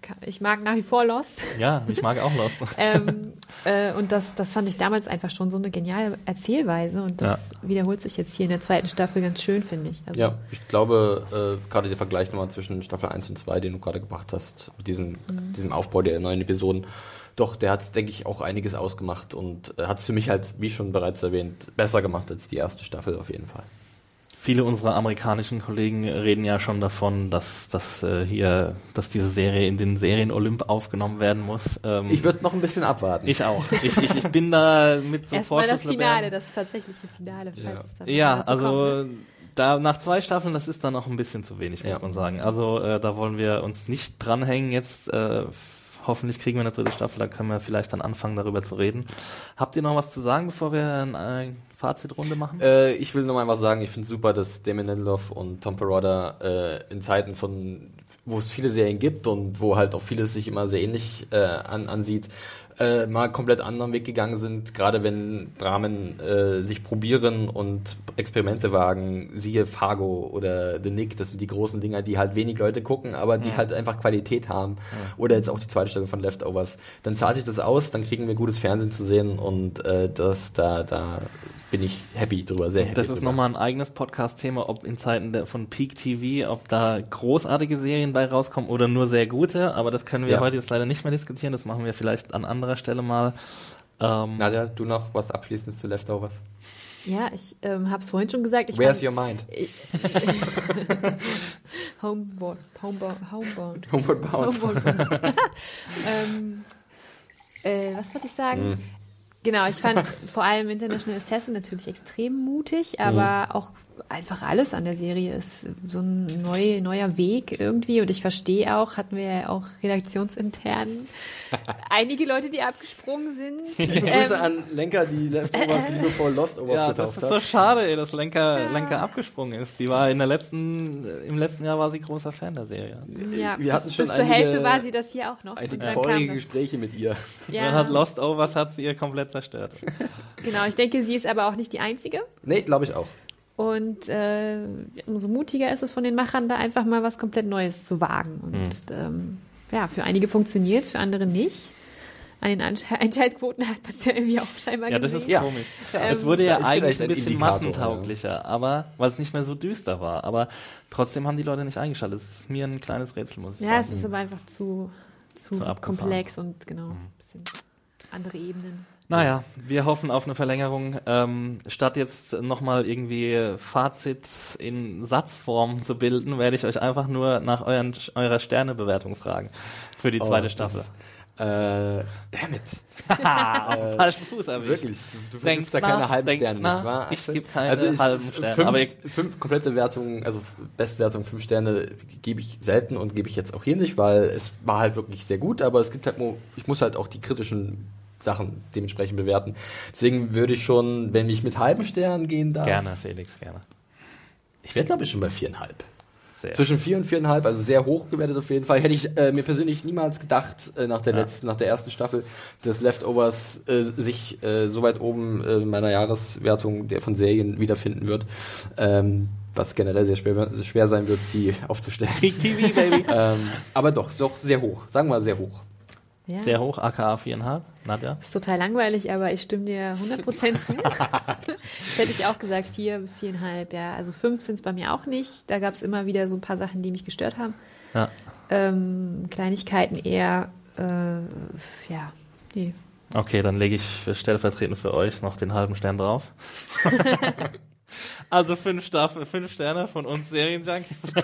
ka- ich mag nach wie vor Lost. Ja, ich mag auch Lost. ähm, äh, und das, das fand ich damals einfach schon so eine geniale Erzählweise und das wiederholt sich jetzt hier in der zweiten Staffel ganz schön, finde ich. Also, ja, ich glaube, äh, gerade der Vergleich nochmal zwischen Staffel 1 und 2, den du gerade gebracht hast, mit diesem, Mhm. diesem Aufbau der neuen Episoden, doch, der hat, denke ich, auch einiges ausgemacht und äh, hat es für mich halt, wie schon bereits erwähnt, besser gemacht als die erste Staffel auf jeden Fall. Viele unserer amerikanischen Kollegen reden ja schon davon, dass, dass äh, hier, dass diese Serie in den Serien Olymp aufgenommen werden muss. Ähm, Ich würde noch ein bisschen abwarten. ich auch. Ich, ich, ich bin da mit so Erstmal das. Finale, das tatsächliche Finale, falls Ja. es dann Ja, also kommt, ne? da nach zwei Staffeln, das ist dann noch ein bisschen zu wenig, muss Ja. man sagen. Also äh, da wollen wir uns nicht dranhängen jetzt. Äh, hoffentlich kriegen wir eine dritte Staffel, da können wir vielleicht dann anfangen, darüber zu reden. Habt ihr noch was zu sagen, bevor wir eine Fazitrunde machen? Äh, ich will nur mal was sagen, ich finde es super, dass Damon Lindelof und Tom Perrotta äh, in Zeiten von, wo es viele Serien gibt und wo halt auch vieles sich immer sehr ähnlich äh, an, ansieht, äh, mal komplett anderen Weg gegangen sind, gerade wenn Dramen äh, sich probieren und Experimente wagen, siehe Fargo oder The Nick, das sind die großen Dinger, die halt wenig Leute gucken, aber die halt einfach Qualität haben. Oder jetzt auch die zweite Stelle von Leftovers. Dann zahlt sich das aus, dann kriegen wir gutes Fernsehen zu sehen und äh, das da, da bin ich happy drüber, sehr happy Das ist drüber. nochmal ein eigenes Podcast-Thema, ob in Zeiten der, von Peak TV, ob da großartige Serien bei rauskommen oder nur sehr gute. Aber das können wir Ja. heute jetzt leider nicht mehr diskutieren. Das machen wir vielleicht an anderer Stelle mal. Ähm, Nadja, du noch was Abschließendes zu Leftovers? Ja, ich ähm, habe es vorhin schon gesagt. Ich Where's fand- your mind? Homebound. Homebound. Homebound. Homeward Bound. Homebound. ähm, äh, was wollte ich sagen? Mhm. Genau, ich fand vor allem International Assassin natürlich extrem mutig, aber Mhm. auch einfach alles an der Serie ist so ein neu, neuer Weg irgendwie und ich verstehe auch, hatten wir ja auch redaktionsintern einige Leute, die abgesprungen sind. Grüße Ähm, an Lenker, die Leftovers liebevoll Lostovers ja, das getauft ist hat. so schade, ey, dass Lenker, Lenker abgesprungen ist. Die war in der letzten, im letzten Jahr war sie großer Fan der Serie. ja, wir hatten bis, schon bis zur einige- Hälfte war sie das hier auch noch. Einige Und das. Gespräche mit ihr. Ja, Dann hat Lost Overs hat sie ihr komplett zerstört. genau, ich denke, sie ist aber auch nicht die Einzige. Nee, glaube ich auch. Und äh, umso mutiger ist es von den Machern, da einfach mal was komplett Neues zu wagen. Und Mhm. ähm, ja, für einige funktioniert es, für andere nicht. An den Einschaltquoten hat man es ja irgendwie auch scheinbar Ja, das gesehen. ist Ja. komisch. Ähm, es wurde ja eigentlich ein ein bisschen Indikator, massentauglicher, aber weil es nicht mehr so düster war. Aber trotzdem haben die Leute nicht eingeschaltet. Das ist mir ein kleines Rätsel, muss ich Ja, es sagen. ist aber einfach zu, zu, Zu. Mhm. komplex und genau, ein bisschen andere Ebenen. Naja, wir hoffen auf eine Verlängerung. Ähm, statt jetzt nochmal irgendwie Fazit in Satzform zu bilden, werde ich euch einfach nur nach euren, eurer Sternebewertung fragen für die Oh, zweite Staffel. Äh, damn it. Den falschen Fuß erwischt. Wirklich. Du, du Denk vergibst da nach, keine halben denk Sterne, nach. nicht wahr? Ich Axel? geb keine also ich, halben Sterne, Fünf, aber ihr- fünf komplette Wertungen, also Bestwertung fünf Sterne gebe ich selten und gebe ich jetzt auch hier nicht, weil es war halt wirklich sehr gut, aber es gibt halt, ich muss halt auch die kritischen Sachen dementsprechend bewerten. Deswegen würde ich schon, wenn ich mit halben Sternen gehen darf, Gerne, Felix, gerne. ich wäre glaube ich schon bei viereinhalb. Sehr. Zwischen vier und viereinhalb, also sehr hoch gewertet auf jeden Fall. Hätte ich äh, mir persönlich niemals gedacht, äh, nach der Ja. letzten, nach der ersten Staffel, dass Leftovers äh, sich äh, so weit oben äh, in meiner Jahreswertung der von Serien wiederfinden wird. Ähm, was generell sehr schwer, schwer sein wird, die aufzustellen. TV, Baby. ähm, aber doch, ist doch sehr hoch. Sagen wir mal sehr hoch. Ja. Sehr hoch, aka 4,5. Nadja? Ist total langweilig, aber ich stimme dir 100% zu. hätte ich auch gesagt, vier bis viereinhalb, ja. Also fünf sind es bei mir auch nicht. Da gab es immer wieder so ein paar Sachen, die mich gestört haben. Ja. Ähm, Kleinigkeiten eher, äh, ja, nee. Okay, dann lege ich stellvertretend für euch noch den halben Stern drauf. also fünf, Staffel, fünf Sterne von uns Serienjunkies.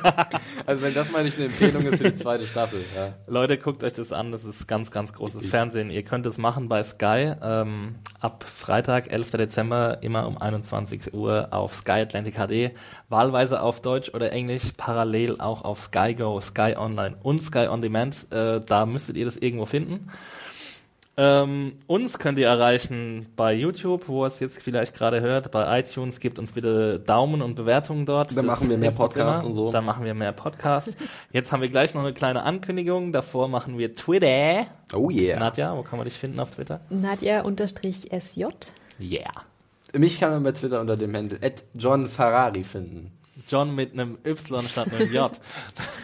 Also wenn das mal nicht eine Empfehlung ist für die zweite Staffel, ja. Leute, guckt euch das an. Das ist ganz, ganz großes Fernsehen. Ihr könnt es machen bei Sky. Ähm, ab Freitag, 11. Dezember, immer um 21 Uhr auf Sky Atlantic HD. Wahlweise auf Deutsch oder Englisch. Parallel auch auf Sky Go, Sky Online und Sky On Demand. Äh, da müsstet ihr das irgendwo finden. Ähm, uns könnt ihr erreichen bei YouTube, wo ihr es jetzt vielleicht gerade hört, bei iTunes. Gebt uns bitte Daumen und Bewertungen dort. Dann machen wir mehr Podcasts und so. Dann machen wir mehr Podcasts. Jetzt haben wir gleich noch eine kleine Ankündigung. Davor machen wir Twitter. Oh yeah. Nadja, wo kann man dich finden auf Twitter? Nadja-SJ. Yeah. Mich kann man bei Twitter unter dem Handle John Ferrari finden. John mit einem Y statt einem J.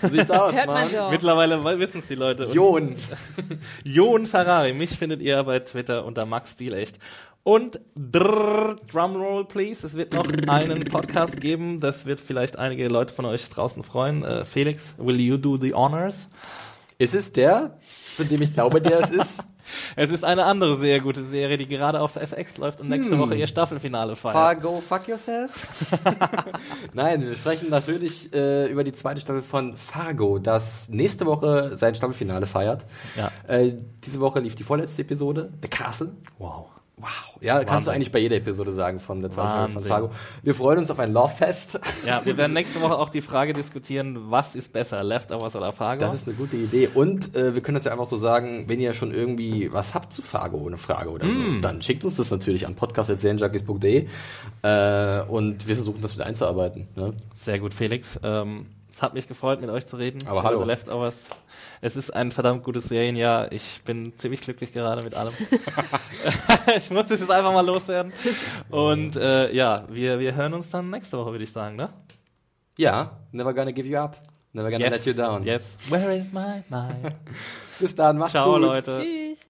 So sieht's aus, Hört man Mann. doch. Mittlerweile wissen es die Leute. Und Jon. Jon Ferrari. Mich findet ihr bei Twitter unter Max Stilecht. Und drrr, Drumroll, please. Es wird noch einen Podcast geben. Das wird vielleicht einige Leute von euch draußen freuen. Äh, Felix, will you do the honors? Ist es der, von dem ich glaube, der es ist? Es ist eine andere sehr gute Serie, die gerade auf FX läuft und nächste Woche ihr Staffelfinale feiert. Fargo, fuck yourself? Nein, wir sprechen natürlich äh, über die zweite Staffel von Fargo, das nächste Woche sein Staffelfinale feiert. Ja. Äh, diese Woche lief die vorletzte Episode, The Castle. Wow. Wow. Ja, Wahnsinn. kannst du eigentlich bei jeder Episode sagen von der zweiten Staffel von Fargo. Wir freuen uns auf ein Love-Fest. Ja, wir werden nächste Woche auch die Frage diskutieren, was ist besser, Leftovers oder Fargo? Das ist eine gute Idee. Und äh, wir können das ja einfach so sagen, wenn ihr schon irgendwie was habt zu Fargo, eine Frage oder mm. so, dann schickt uns das natürlich an podcast.serienjunkies.de äh, und wir versuchen das wieder einzuarbeiten. Ne? Sehr gut, Felix. Ähm, es hat mich gefreut, mit euch zu reden. Aber hallo. Leftovers. Es ist ein verdammt gutes Serienjahr. Ich bin ziemlich glücklich gerade mit allem. ich muss das jetzt einfach mal loswerden. Und äh, ja, wir, wir hören uns dann nächste Woche, würde ich sagen, ne? Ja, never gonna give you up. Never gonna yes. let you down. Yes. Where is my mind? Bis dann, macht's Ciao, gut. Ciao, Leute. Tschüss.